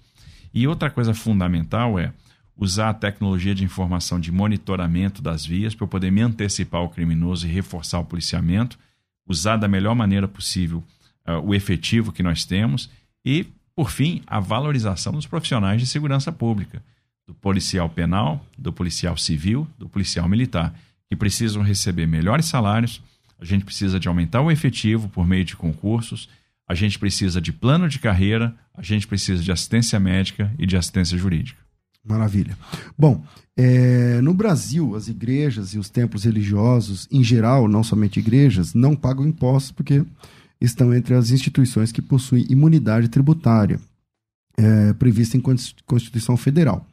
E outra coisa fundamental é usar a tecnologia de informação de monitoramento das vias para eu poder me antecipar ao criminoso e reforçar o policiamento, usar da melhor maneira possível uh, o efetivo que nós temos e, por fim, a valorização dos profissionais de segurança pública, do policial penal, do policial civil, do policial militar, que precisam receber melhores salários, a gente precisa de aumentar o efetivo por meio de concursos, a gente precisa de plano de carreira, a gente precisa de assistência médica e de assistência jurídica. Maravilha. Bom, é, no Brasil, as igrejas e os templos religiosos, em geral, não somente igrejas, não pagam impostos porque estão entre as instituições que possuem imunidade tributária é, prevista em Constituição Federal.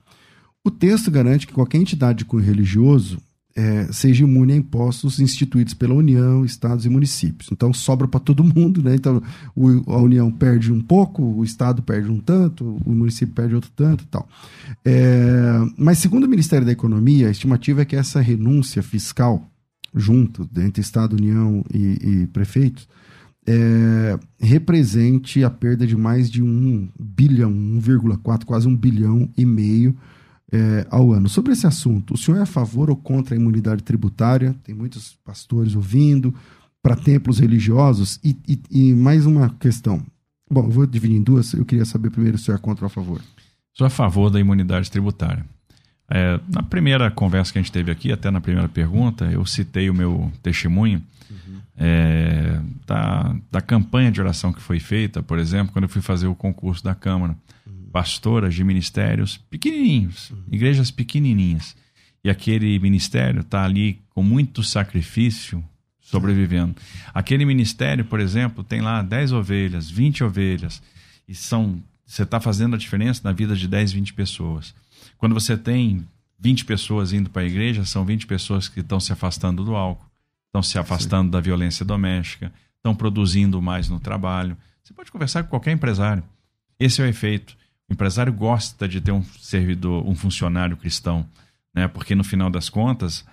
O texto garante que qualquer entidade de cunho religioso é, seja imune a impostos instituídos pela União, estados e municípios. Então sobra para todo mundo, né? Então o, a União perde um pouco, o estado perde um tanto, o município perde outro tanto tal. É, mas segundo o Ministério da Economia, a estimativa é que essa renúncia fiscal, junto, entre Estado, União e, e prefeitos, é, represente a perda de mais de um bilhão, 1,4, quase um bilhão e meio é, ao ano. Sobre esse assunto, o senhor é a favor ou contra a imunidade tributária? Tem muitos pastores ouvindo, para templos religiosos. E, e, e, mais uma questão. Bom, eu vou dividir em duas. Eu queria saber primeiro se o senhor é contra ou a favor. Sou a favor da imunidade tributária. É, na primeira conversa que a gente teve aqui, até na primeira pergunta, eu citei o meu testemunho uhum. é, da, da campanha de oração que foi feita, por exemplo, quando eu fui fazer o concurso da Câmara. Uhum. Pastoras de ministérios pequenininhos, igrejas pequenininhas. E aquele ministério está ali com muito sacrifício sobrevivendo. Aquele ministério, por exemplo, tem lá 10 ovelhas, 20 ovelhas, e são você está fazendo a diferença na vida de 10, 20 pessoas. Quando você tem 20 pessoas indo para a igreja, são 20 pessoas que estão se afastando do álcool, estão se afastando Sim. da violência doméstica, estão produzindo mais no trabalho. Você pode conversar com qualquer empresário. Esse é o efeito. O empresário gosta de ter um servidor, um funcionário cristão, né? Porque no final das contas,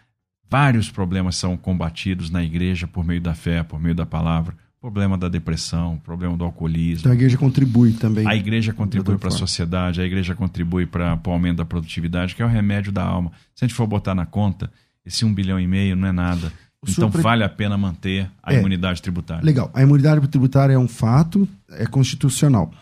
vários problemas são combatidos na igreja por meio da fé, por meio da palavra problema da depressão, problema do alcoolismo. Então a igreja contribui também. A igreja contribui para a sociedade, a igreja contribui para o aumento da produtividade, que é o remédio da alma. Se a gente for botar na conta, esse um bilhão e meio não é nada. Então pre... vale a pena manter a é, imunidade tributária. Legal. A imunidade tributária é um fato, é constitucional.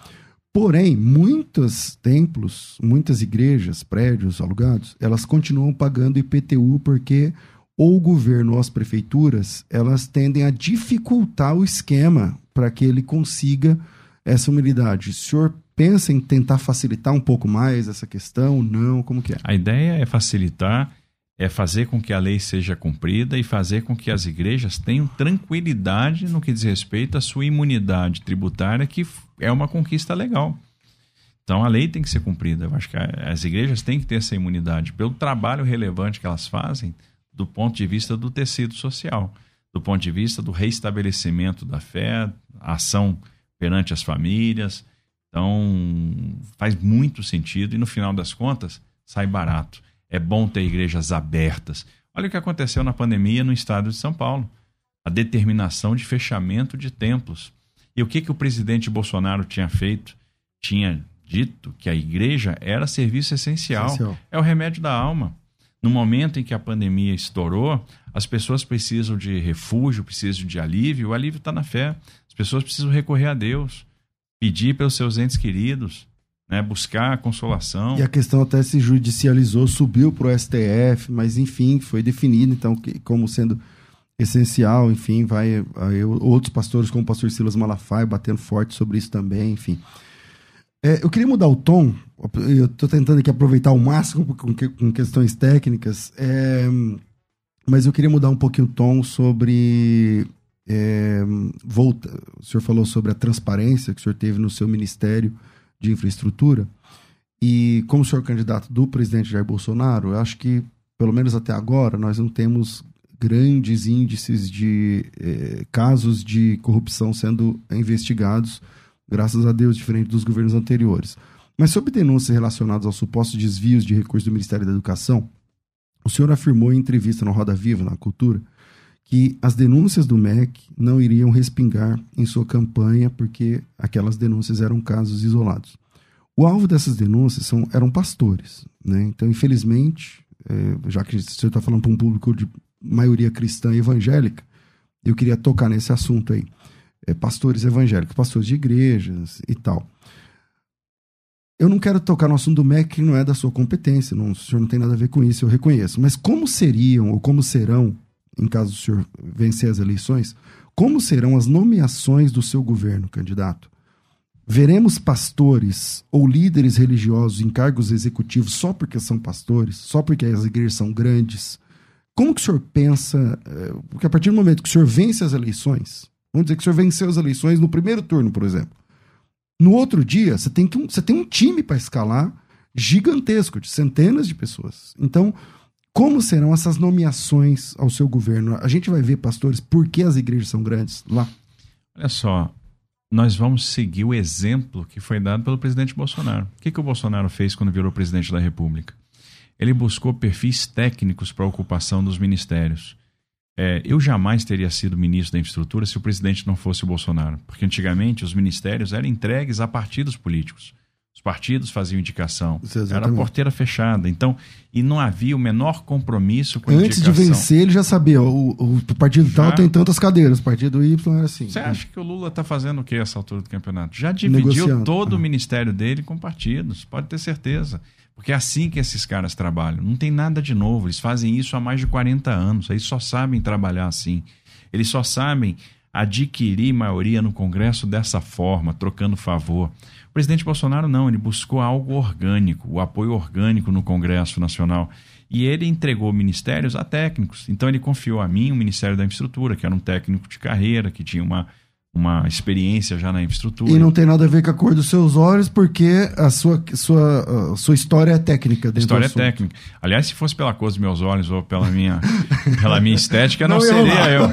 Porém, muitos templos, muitas igrejas, prédios alugados, elas continuam pagando IPTU porque ou o governo ou as prefeituras, elas tendem a dificultar o esquema para que ele consiga essa humildade. O senhor pensa em tentar facilitar um pouco mais essa questão? Não? Como que é? A ideia é facilitar, é fazer com que a lei seja cumprida e fazer com que as igrejas tenham tranquilidade no que diz respeito à sua imunidade tributária, que é uma conquista legal. Então a lei tem que ser cumprida. Eu acho que as igrejas têm que ter essa imunidade pelo trabalho relevante que elas fazem do ponto de vista do tecido social, do ponto de vista do reestabelecimento da fé, ação perante as famílias. Então, faz muito sentido e no final das contas, sai barato. É bom ter igrejas abertas. Olha o que aconteceu na pandemia no estado de São Paulo. A determinação de fechamento de templos. E o que, que o presidente Bolsonaro tinha feito? Tinha dito que a igreja era serviço essencial. essencial. É o remédio da alma. No momento em que a pandemia estourou, as pessoas precisam de refúgio, precisam de alívio. O alívio está na fé. As pessoas precisam recorrer a Deus, pedir pelos seus entes queridos, né, buscar a consolação. E a questão até se judicializou, subiu para o STF, mas enfim, foi definido então como sendo essencial. Enfim, vai aí, outros pastores, como o pastor Silas Malafaia, batendo forte sobre isso também. Enfim. É, eu queria mudar o tom, eu estou tentando aqui aproveitar o máximo com, com questões técnicas, é, mas eu queria mudar um pouquinho o tom sobre. É, volta, o senhor falou sobre a transparência que o senhor teve no seu Ministério de Infraestrutura. E como o senhor é candidato do presidente Jair Bolsonaro, eu acho que, pelo menos até agora, nós não temos grandes índices de eh, casos de corrupção sendo investigados graças a Deus, diferente dos governos anteriores. Mas sobre denúncias relacionadas aos supostos desvios de recursos do Ministério da Educação, o senhor afirmou em entrevista no Roda Viva, na Cultura, que as denúncias do MEC não iriam respingar em sua campanha porque aquelas denúncias eram casos isolados. O alvo dessas denúncias são, eram pastores. Né? Então, infelizmente, é, já que você está falando para um público de maioria cristã evangélica, eu queria tocar nesse assunto aí é, pastores evangélicos, pastores de igrejas e tal. Eu não quero tocar no assunto do MEC, que não é da sua competência, não, o senhor não tem nada a ver com isso, eu reconheço. Mas como seriam, ou como serão, em caso do senhor vencer as eleições, como serão as nomeações do seu governo, candidato? Veremos pastores ou líderes religiosos em cargos executivos só porque são pastores, só porque as igrejas são grandes? Como que o senhor pensa? Eh, porque a partir do momento que o senhor vence as eleições, Vamos dizer que o senhor venceu as eleições no primeiro turno, por exemplo. No outro dia, você tem, que um, você tem um time para escalar gigantesco, de centenas de pessoas. Então, como serão essas nomeações ao seu governo? A gente vai ver, pastores, por que as igrejas são grandes lá? Olha só, nós vamos seguir o exemplo que foi dado pelo presidente Bolsonaro. O que, que o Bolsonaro fez quando virou presidente da República? Ele buscou perfis técnicos para a ocupação dos ministérios. É, eu jamais teria sido ministro da infraestrutura se o presidente não fosse o Bolsonaro, porque antigamente os ministérios eram entregues a partidos políticos. Os partidos faziam indicação. Era porteira fechada. Então, e não havia o menor compromisso com a Antes indicação. de vencer, ele já sabia. O, o partido já... tal tem tantas cadeiras, o partido Y era assim. Você acha que o Lula está fazendo o que essa altura do campeonato? Já dividiu todo o ministério dele com partidos, pode ter certeza. Porque é assim que esses caras trabalham. Não tem nada de novo. Eles fazem isso há mais de 40 anos. Eles só sabem trabalhar assim. Eles só sabem adquirir maioria no Congresso dessa forma, trocando favor. O presidente Bolsonaro não, ele buscou algo orgânico, o apoio orgânico no Congresso Nacional. E ele entregou ministérios a técnicos. Então ele confiou a mim o Ministério da Infraestrutura, que era um técnico de carreira, que tinha uma uma experiência já na infraestrutura. E não tem nada a ver com a cor dos seus olhos, porque a sua, sua, a sua história é técnica. História é técnica. Aliás, se fosse pela cor dos meus olhos ou pela minha, pela minha estética, não, não seria eu.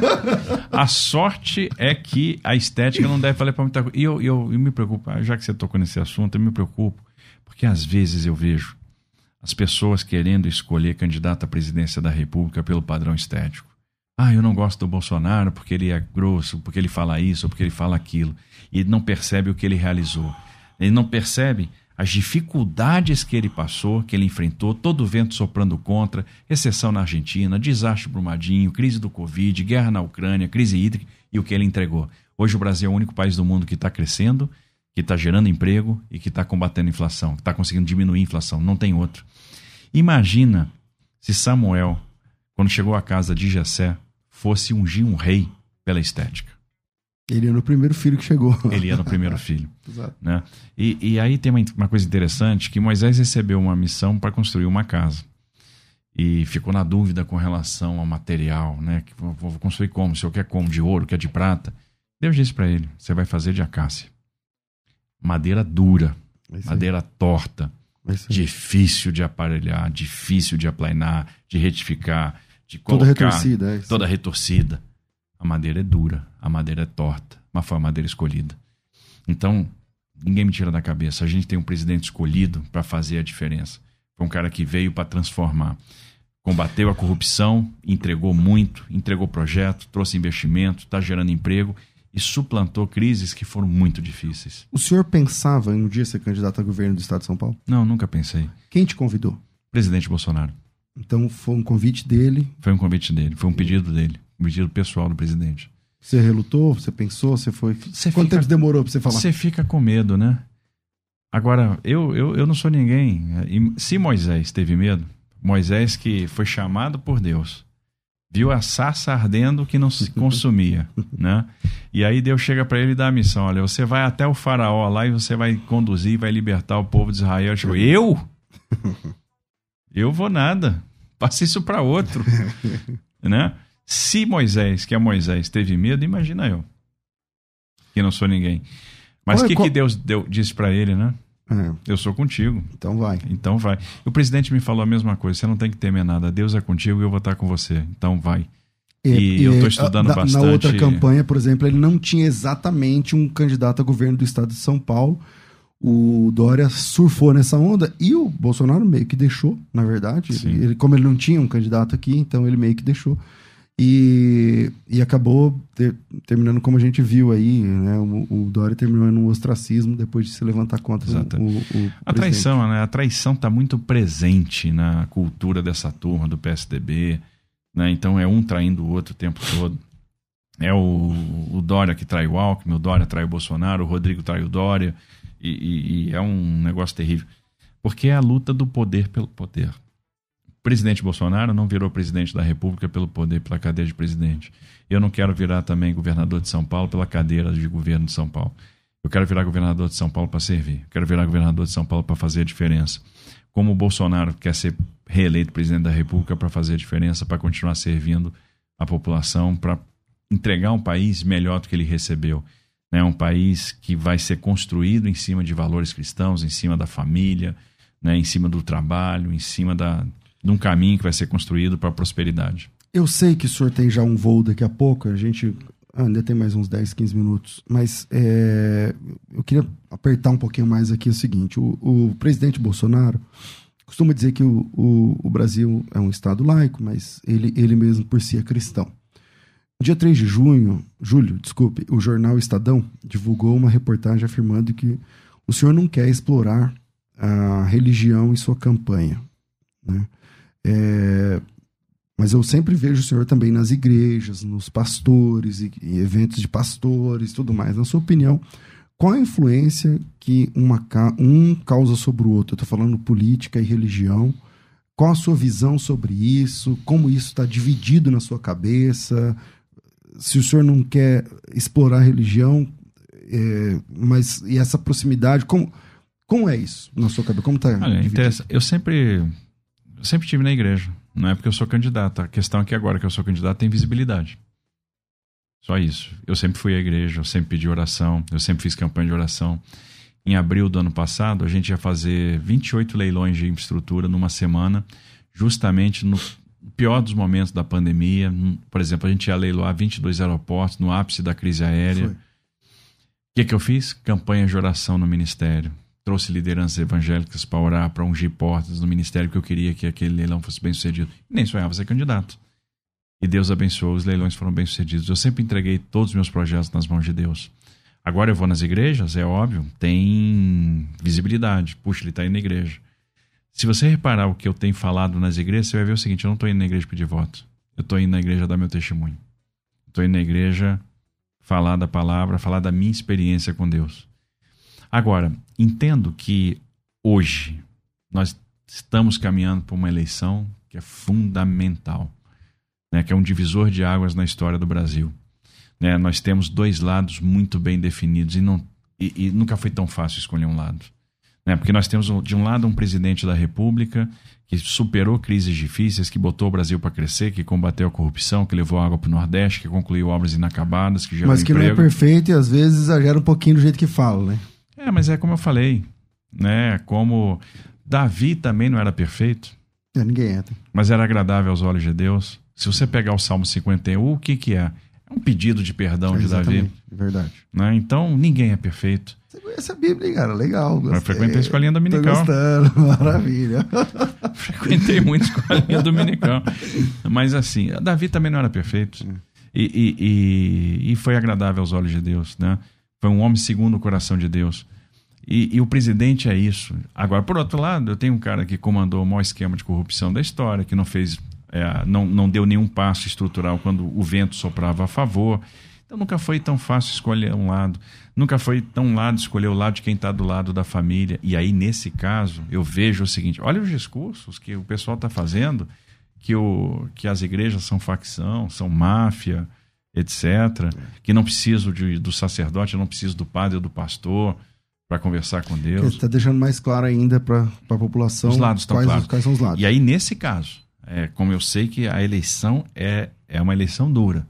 A sorte é que a estética não deve valer para muita coisa. E eu, eu, eu me preocupo, já que você tocou nesse assunto, eu me preocupo, porque às vezes eu vejo as pessoas querendo escolher candidato à presidência da República pelo padrão estético. Ah, eu não gosto do Bolsonaro porque ele é grosso, porque ele fala isso, porque ele fala aquilo. E ele não percebe o que ele realizou. Ele não percebe as dificuldades que ele passou, que ele enfrentou, todo o vento soprando contra, recessão na Argentina, desastre Brumadinho, crise do Covid, guerra na Ucrânia, crise hídrica e o que ele entregou. Hoje o Brasil é o único país do mundo que está crescendo, que está gerando emprego e que está combatendo a inflação, que está conseguindo diminuir a inflação. Não tem outro. Imagina se Samuel quando chegou à casa de Jessé, fosse ungir um rei pela estética. Ele ia no primeiro filho que chegou. Ele ia no primeiro filho. Exato. Né? E, e aí tem uma, uma coisa interessante, que Moisés recebeu uma missão para construir uma casa. E ficou na dúvida com relação ao material, né? Vou construir como? Se eu quer como? De ouro, quer de prata? Deus disse para ele, você vai fazer de acácia. Madeira dura, madeira torta, difícil de aparelhar, difícil de aplainar, de retificar, de colocar. Toda retorcida, é. Toda retorcida. A madeira é dura, a madeira é torta, mas foi a madeira escolhida. Então, ninguém me tira da cabeça. A gente tem um presidente escolhido para fazer a diferença. Foi um cara que veio para transformar. Combateu a corrupção, entregou muito, entregou projeto, trouxe investimento, está gerando emprego e suplantou crises que foram muito difíceis. O senhor pensava em um dia ser candidato a governo do estado de São Paulo? Não, nunca pensei. Quem te convidou? Presidente Bolsonaro. Então foi um convite dele? Foi um convite dele, foi um pedido dele, um pedido pessoal do presidente. Você relutou? Você pensou? Você foi? Você Quanto fica... tempo demorou para você falar? Você fica com medo, né? Agora, eu, eu, eu não sou ninguém. Se Moisés teve medo, Moisés que foi chamado por Deus viu a sassa ardendo que não se consumia, né? E aí Deus chega para ele e dá a missão, olha, você vai até o faraó lá e você vai conduzir, vai libertar o povo de Israel. Eu? Eu vou nada. Passa isso para outro, né? Se Moisés, que é Moisés, teve medo, imagina eu, que não sou ninguém. Mas o que, qual... que Deus deu, disse para ele, né? É. Eu sou contigo. Então vai. Então vai. O presidente me falou a mesma coisa. Você não tem que temer nada. Deus é contigo e eu vou estar com você. Então vai. E, e eu estou estudando na, bastante. Na outra campanha, por exemplo, ele não tinha exatamente um candidato a governo do estado de São Paulo. O Dória surfou nessa onda e o Bolsonaro meio que deixou, na verdade. Ele, como ele não tinha um candidato aqui, então ele meio que deixou. E, e acabou ter, terminando como a gente viu aí, né? O, o Dória terminou no ostracismo depois de se levantar contra Exato. o, o, A traição, né? A traição está muito presente na cultura dessa turma do PSDB, né? Então é um traindo o outro o tempo todo. É o, o Dória que trai o Alckmin, o Dória trai o Bolsonaro, o Rodrigo trai o Dória, e, e, e é um negócio terrível. Porque é a luta do poder pelo poder presidente Bolsonaro não virou presidente da República pelo poder, pela cadeira de presidente. Eu não quero virar também governador de São Paulo pela cadeira de governo de São Paulo. Eu quero virar governador de São Paulo para servir. Eu quero virar governador de São Paulo para fazer a diferença. Como o Bolsonaro quer ser reeleito presidente da República para fazer a diferença, para continuar servindo a população, para entregar um país melhor do que ele recebeu. Né? Um país que vai ser construído em cima de valores cristãos, em cima da família, né? em cima do trabalho, em cima da, de um caminho que vai ser construído para a prosperidade. Eu sei que o senhor tem já um voo daqui a pouco, a gente ainda tem mais uns 10, 15 minutos, mas é, eu queria apertar um pouquinho mais aqui o seguinte: o, o presidente Bolsonaro costuma dizer que o, o, o, Brasil é um Estado laico, mas ele, ele mesmo por si é cristão. Dia 3 de junho, julho, desculpe, o jornal Estadão divulgou uma reportagem afirmando que o senhor não quer explorar a religião em sua campanha, né? É, mas eu sempre vejo o senhor também nas igrejas, nos pastores e, e eventos de pastores, tudo mais. Na sua opinião, qual a influência que uma, um causa sobre o outro? Eu estou falando política e religião. Qual a sua visão sobre isso? Como isso está dividido na sua cabeça? Se o senhor não quer explorar a religião, é, mas e essa proximidade, como, como é isso na sua cabeça? Como está? Eu sempre, eu sempre tive na igreja. Não é porque eu sou candidato. A questão é que agora que eu sou candidato tem visibilidade. Só isso. Eu sempre fui à igreja, eu sempre pedi oração, eu sempre fiz campanha de oração. Em abril do ano passado, a gente ia fazer 28 leilões de infraestrutura numa semana, justamente no pior dos momentos da pandemia. Por exemplo, a gente ia leiloar 22 aeroportos no ápice da crise aérea. O que, que eu fiz? Campanha de oração no ministério. Trouxe lideranças evangélicas para orar, para ungir portas no ministério, que eu queria que aquele leilão fosse bem sucedido. nem sonhava ser candidato. E Deus abençoou, os leilões foram bem sucedidos. Eu sempre entreguei todos os meus projetos nas mãos de Deus. Agora eu vou nas igrejas, é óbvio, tem visibilidade. Puxa, ele está indo na igreja. Se você reparar o que eu tenho falado nas igrejas, você vai ver o seguinte: eu não estou indo na igreja pedir voto. Eu estou indo na igreja dar meu testemunho. Estou indo na igreja falar da palavra, falar da minha experiência com Deus. Agora, entendo que hoje nós estamos caminhando para uma eleição que é fundamental né, que é um divisor de águas na história do Brasil. Né, nós temos dois lados muito bem definidos e, não, e, e nunca foi tão fácil escolher um lado. Né, porque nós temos, de um lado, um presidente da República que superou crises difíceis, que botou o Brasil para crescer, que combateu a corrupção, que levou água para o Nordeste, que concluiu obras inacabadas, que gerou Mas que emprego. não é perfeito e às vezes exagera um pouquinho do jeito que fala, né? É, mas é como eu falei, né? Como Davi também não era perfeito. É, ninguém é. Mas era agradável aos olhos de Deus. Se você pegar o Salmo 51, o que, que é? É um pedido de perdão é de Davi. Verdade. Né? Então, ninguém é perfeito. Você conhece a Bíblia, cara? Legal. Gostei. Eu frequentei a escolinha dominical. Tô gostando, maravilha. frequentei muito a escolinha dominical. Mas assim, Davi também não era perfeito. E, e, e, e, foi agradável aos olhos de Deus. Né? Foi um homem segundo o coração de Deus. E, e, o presidente é isso. Agora, por outro lado, eu tenho um cara que comandou o maior esquema de corrupção da história, que não fez é, não, não deu nenhum passo estrutural quando o vento soprava a favor. Então nunca foi tão fácil escolher um lado. Nunca foi tão lado escolher o lado de quem está do lado da família. E aí, nesse caso, eu vejo o seguinte: olha os discursos que o pessoal está fazendo, que, o, que as igrejas são facção, são máfia, etc. Que não preciso de, do sacerdote, não preciso do padre ou do pastor para conversar com Deus. Está deixando mais claro ainda para a população os lados quais, claros. quais são os lados. E aí, nesse caso, é, como eu sei que a eleição é, é uma eleição dura,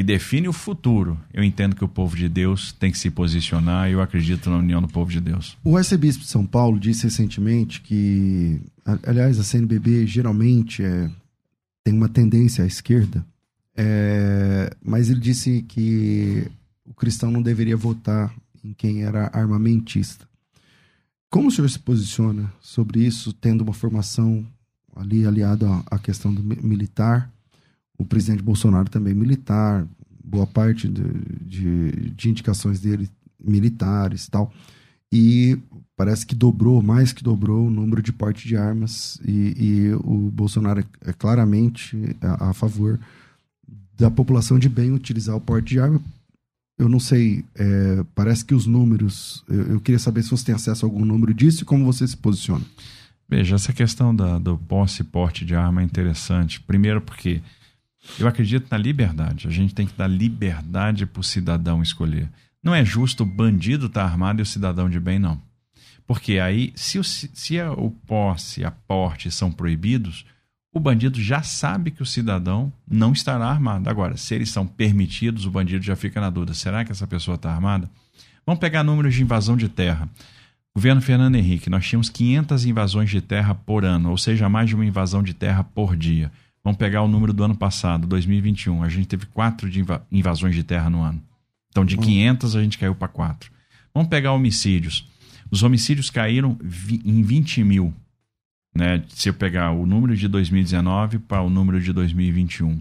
que define o futuro, eu entendo que o povo de Deus tem que se posicionar e eu acredito na união do povo de Deus. O arcebispo de São Paulo disse recentemente que, aliás, a CNBB geralmente é, tem uma tendência à esquerda, é, mas ele disse que o cristão não deveria votar em quem era armamentista. Como o senhor se posiciona sobre isso, tendo uma formação ali aliado à, questão do militar. O presidente Bolsonaro também militar, boa parte de, de, de indicações dele militares tal. E parece que dobrou, mais que dobrou o número de porte de armas. E, e o Bolsonaro é, claramente a, a, favor da população de bem utilizar o porte de arma. Eu não sei, é, parece que os números. Eu, eu, queria saber se você tem acesso a algum número disso e como você se posiciona. Veja, essa questão da, do posse e porte de arma é interessante. Primeiro, porque eu acredito na liberdade. A gente tem que dar liberdade para o cidadão escolher. Não é justo o bandido estar tá armado e o cidadão de bem, não. Porque aí, se o, se o posse e a porte são proibidos, o bandido já sabe que o cidadão não estará armado. Agora, se eles são permitidos, o bandido já fica na dúvida: será que essa pessoa está armada? Vamos pegar números de invasão de terra. Governo Fernando Henrique, nós tínhamos 500 invasões de terra por ano, ou seja, mais de uma invasão de terra por dia. Vamos pegar o número do ano passado, 2021. A gente teve quatro de invasões de terra no ano. Então, de 500 a gente caiu para quatro. Vamos pegar homicídios. Os homicídios caíram em 20 mil. Né? Se eu pegar o número de 2019 para o número de 2021.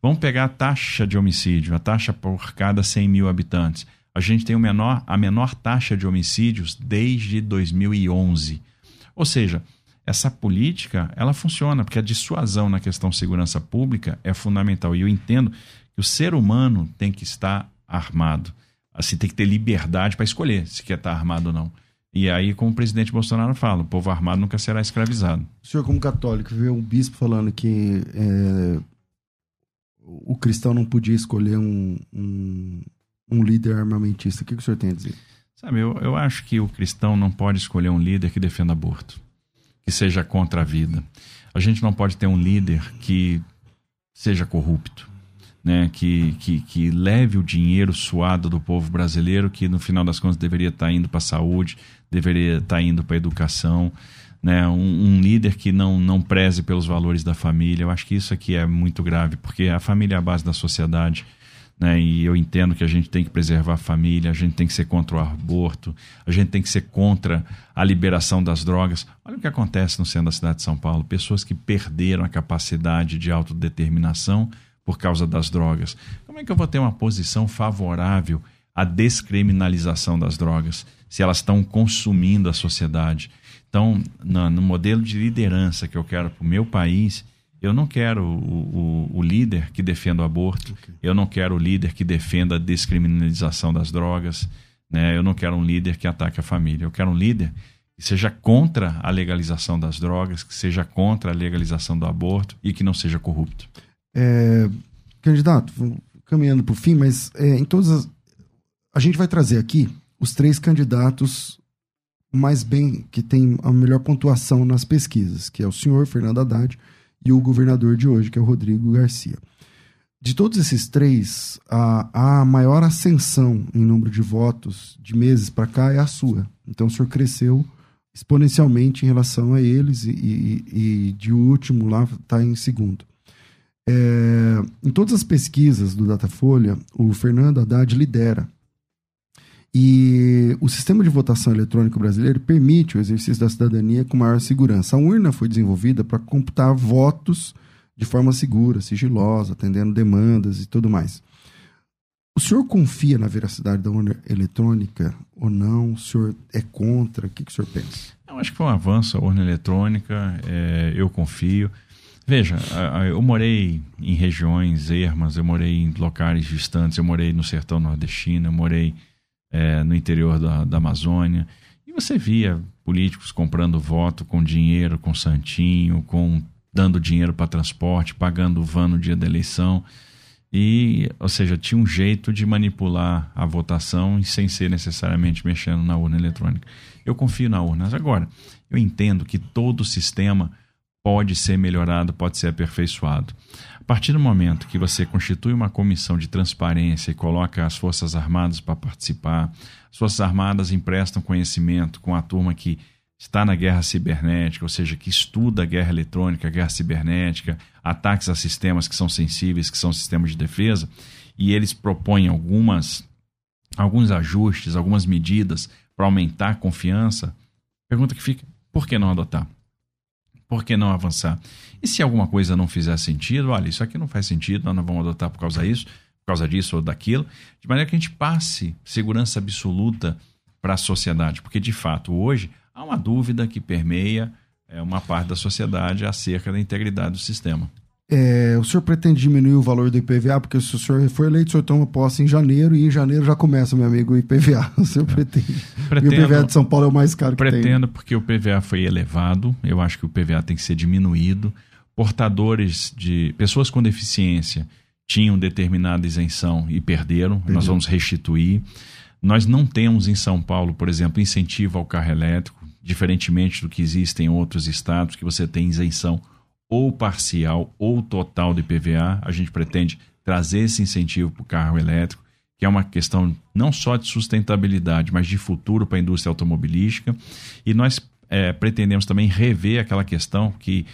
Vamos pegar a taxa de homicídio, a taxa por cada 100 mil habitantes. a gente tem o menor, a menor taxa de homicídios desde 2011. Ou seja, essa política ela funciona, porque a dissuasão na questão segurança pública é fundamental. E eu entendo que o ser humano tem que estar armado. Assim, tem que ter liberdade para escolher se quer estar armado ou não. E aí, como o presidente Bolsonaro fala, o povo armado nunca será escravizado. O senhor, como católico, vê um bispo falando que é, o cristão não podia escolher um, um, um, líder armamentista. O que, que o senhor tem a dizer? Sabe, eu, eu acho que o cristão não pode escolher um líder que defenda aborto, que seja contra a vida. A gente não pode ter um líder que seja corrupto né, que, que, que leve o dinheiro suado do povo brasileiro, que no final das contas deveria estar indo para a saúde, deveria estar indo para a educação, né, um, um, líder que não, não preze pelos valores da família. Eu acho que isso aqui é muito grave, porque a família é a base da sociedade. Né, e eu entendo que a gente tem que preservar a família, a gente tem que ser contra o aborto, a gente tem que ser contra a liberação das drogas. Olha o que acontece no centro da cidade de São Paulo: pessoas que perderam a capacidade de autodeterminação por causa das drogas. Como é que eu vou ter uma posição favorável à descriminalização das drogas se elas estão consumindo a sociedade? Então, no, modelo de liderança que eu quero para o meu país, eu não quero o, o, o, líder que defenda o aborto, okay. eu não quero o líder que defenda a descriminalização das drogas, né? eu não quero um líder que ataque a família, eu quero um líder que seja contra a legalização das drogas, que seja contra a legalização do aborto e que não seja corrupto. É, candidato, caminhando para o fim, mas é, em todas as, a gente vai trazer aqui os três candidatos mais bem que tem a melhor pontuação nas pesquisas, que é o senhor Fernando Haddad e o governador de hoje, que é o Rodrigo Garcia. De todos esses três, a, a maior ascensão em número de votos de meses para cá é a sua. Então o senhor cresceu exponencialmente em relação a eles e, e, e de último lá está em segundo. É, em todas as pesquisas do Datafolha, o Fernando Haddad lidera. E o sistema de votação eletrônico brasileiro permite o exercício da cidadania com maior segurança. A urna foi desenvolvida para computar votos de forma segura, sigilosa, atendendo demandas e tudo mais. O senhor confia na veracidade da urna eletrônica ou não? O senhor é contra? O que, que o senhor pensa? Eu acho que foi um avanço a urna eletrônica, é, eu confio. Veja, eu morei em regiões ermas, eu morei em locais distantes, eu morei no sertão nordestino, eu morei é, no interior da, da Amazônia, e você via políticos comprando voto com dinheiro, com santinho, com dando dinheiro para transporte, pagando van no dia da eleição. E, ou seja, tinha um jeito de manipular a votação sem ser necessariamente mexendo na urna eletrônica. Eu confio na urna. Agora, eu entendo que todo o sistema pode ser melhorado, pode ser aperfeiçoado. Partir do momento que você constitui uma comissão de transparência e coloca as Forças Armadas para participar, as Forças Armadas emprestam conhecimento com a turma que está na guerra cibernética, ou seja, que estuda a guerra eletrônica, a guerra cibernética, ataques a sistemas que são sensíveis, que são sistemas de defesa, e eles propõem algumas alguns ajustes, algumas medidas para aumentar a confiança. Pergunta que fica: por que não adotar? Por que não avançar? E se alguma coisa não fizer sentido, olha, isso aqui não faz sentido, nós não vamos adotar por causa disso, por causa disso ou daquilo, de maneira que a gente passe segurança absoluta para a sociedade, porque de fato hoje há uma dúvida que permeia é, uma parte da sociedade acerca da integridade do sistema. É, o senhor pretende diminuir o valor do IPVA? Porque se o senhor for eleito, o senhor toma posse em janeiro e em janeiro já começa, meu amigo, o IPVA. O senhor é. pretende. Pretendo, e o IPVA de São Paulo é o mais caro que pretendo, tem. Pretendo, porque o PVA foi elevado. Eu acho que o PVA tem que ser diminuído. Portadores de. Pessoas com deficiência tinham determinada isenção e perderam. Entendi. Nós vamos restituir. Nós não temos em São Paulo, por exemplo, incentivo ao carro elétrico, diferentemente do que existe em outros estados, que você tem isenção ou parcial ou total de PVA. A gente pretende trazer esse incentivo para o carro elétrico, que é uma questão não só de sustentabilidade, mas de futuro para a indústria automobilística. E nós é, pretendemos também rever aquela questão que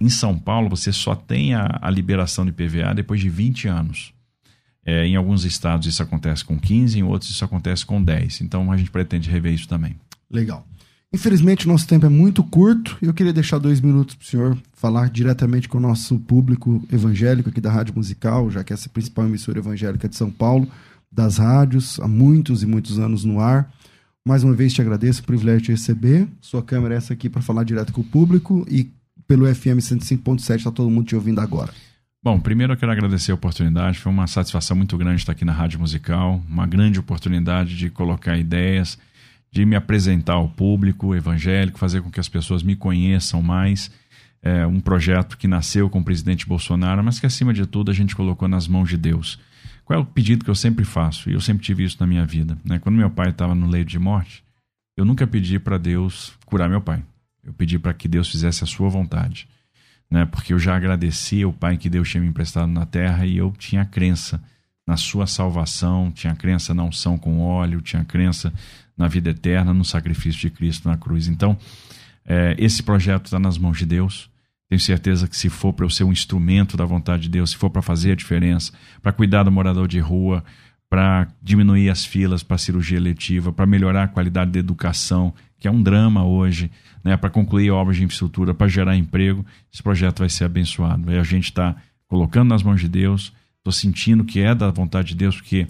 em São Paulo você só tem a, a liberação de PVA depois de 20 anos. É, em alguns estados isso acontece com 15, em outros isso acontece com 10. Então a gente pretende rever isso também. Legal. Infelizmente, nosso tempo é muito curto e eu queria deixar dois minutos para o senhor falar diretamente com o nosso público evangélico aqui da Rádio Musical, já que essa é a principal emissora evangélica de São Paulo, das rádios, há muitos e muitos anos no ar. Mais uma vez te agradeço o privilégio de receber. Sua câmera é essa aqui para falar direto com o público e pelo FM 105.7 está todo mundo te ouvindo agora. Bom, primeiro eu quero agradecer a oportunidade. Foi uma satisfação muito grande estar aqui na Rádio Musical, uma grande oportunidade de colocar ideias, de me apresentar ao público evangélico, fazer com que as pessoas me conheçam mais. É um projeto que nasceu com o presidente Bolsonaro, mas que acima de tudo a gente colocou nas mãos de Deus. Qual é o pedido que eu sempre faço? E eu sempre tive isso na minha vida. Né? Quando meu pai estava no leito de morte, eu nunca pedi para Deus curar meu pai. Eu pedi para que Deus fizesse a sua vontade. Né? Porque eu já agradecia o pai que Deus tinha me emprestado na terra e eu tinha crença na sua salvação, tinha crença na unção com óleo, tinha crença na vida eterna, no sacrifício de Cristo na cruz. Então, é, esse projeto está nas mãos de Deus. Tenho certeza que se for para eu ser um instrumento da vontade de Deus, se for para fazer a diferença, para cuidar do morador de rua, para diminuir as filas para cirurgia eletiva, para melhorar a qualidade da educação, que é um drama hoje, né, para concluir obras de infraestrutura, para gerar emprego, esse projeto vai ser abençoado. E a gente está colocando nas mãos de Deus, estou sentindo que é da vontade de Deus, porque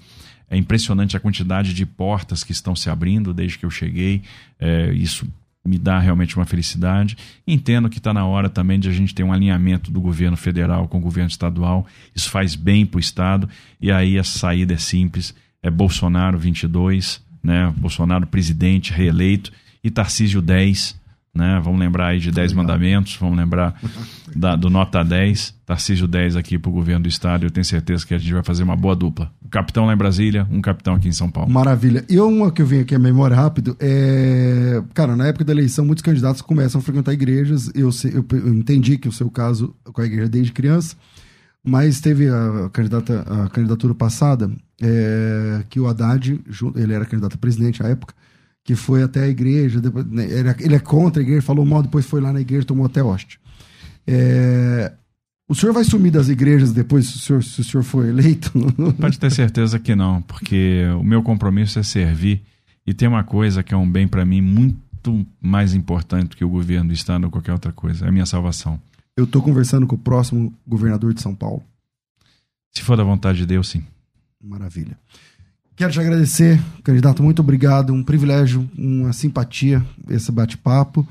é impressionante a quantidade de portas que estão se abrindo desde que eu cheguei. É, isso me dá realmente uma felicidade. Entendo que está na hora também de a gente ter um alinhamento do governo federal com o governo estadual. Isso faz bem para o Estado. E aí a saída é simples: é Bolsonaro 22, né? Bolsonaro presidente reeleito e Tarcísio 10 né? Vamos lembrar aí de 10 mandamentos, vamos lembrar da, do Nota 10, Tarcísio 10 aqui para o governo do estado. Eu tenho certeza que a gente vai fazer uma boa dupla. O capitão lá em Brasília, um capitão aqui em São Paulo. Maravilha. E uma que eu vim aqui a memória rápido é. Cara, na época da eleição, muitos candidatos começam a frequentar igrejas. Eu, eu, eu entendi que o seu caso com a igreja desde criança, mas teve a, candidata, a candidatura passada é, que o Haddad, ele era candidato a presidente à época que foi até a igreja, depois, né, ele é contra a igreja, falou mal, depois foi lá na igreja tomou até hoste. É, o senhor vai sumir das igrejas depois, se o senhor, se o senhor for eleito? Pode ter certeza que não, porque o meu compromisso é servir. E tem uma coisa que é um bem para mim muito mais importante do que o governo do estado ou qualquer outra coisa: é a minha salvação. Eu estou conversando com o próximo governador de São Paulo. Se for da vontade de Deus, sim. Maravilha. Quero te agradecer, candidato, muito obrigado. Um privilégio, uma simpatia esse bate-papo.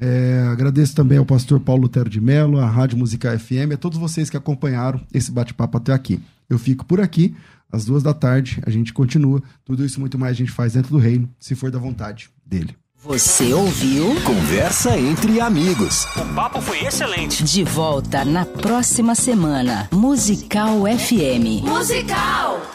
É, agradeço também ao pastor Paulo Lutero de Mello, à Rádio Musical FM, a todos vocês que acompanharam esse bate-papo até aqui. Eu fico por aqui, às duas da tarde, a gente continua. Tudo isso muito mais a gente faz dentro do reino, se for da vontade dele. Você ouviu? Conversa entre amigos. O papo foi excelente. De volta na próxima semana. Musical FM. Musical!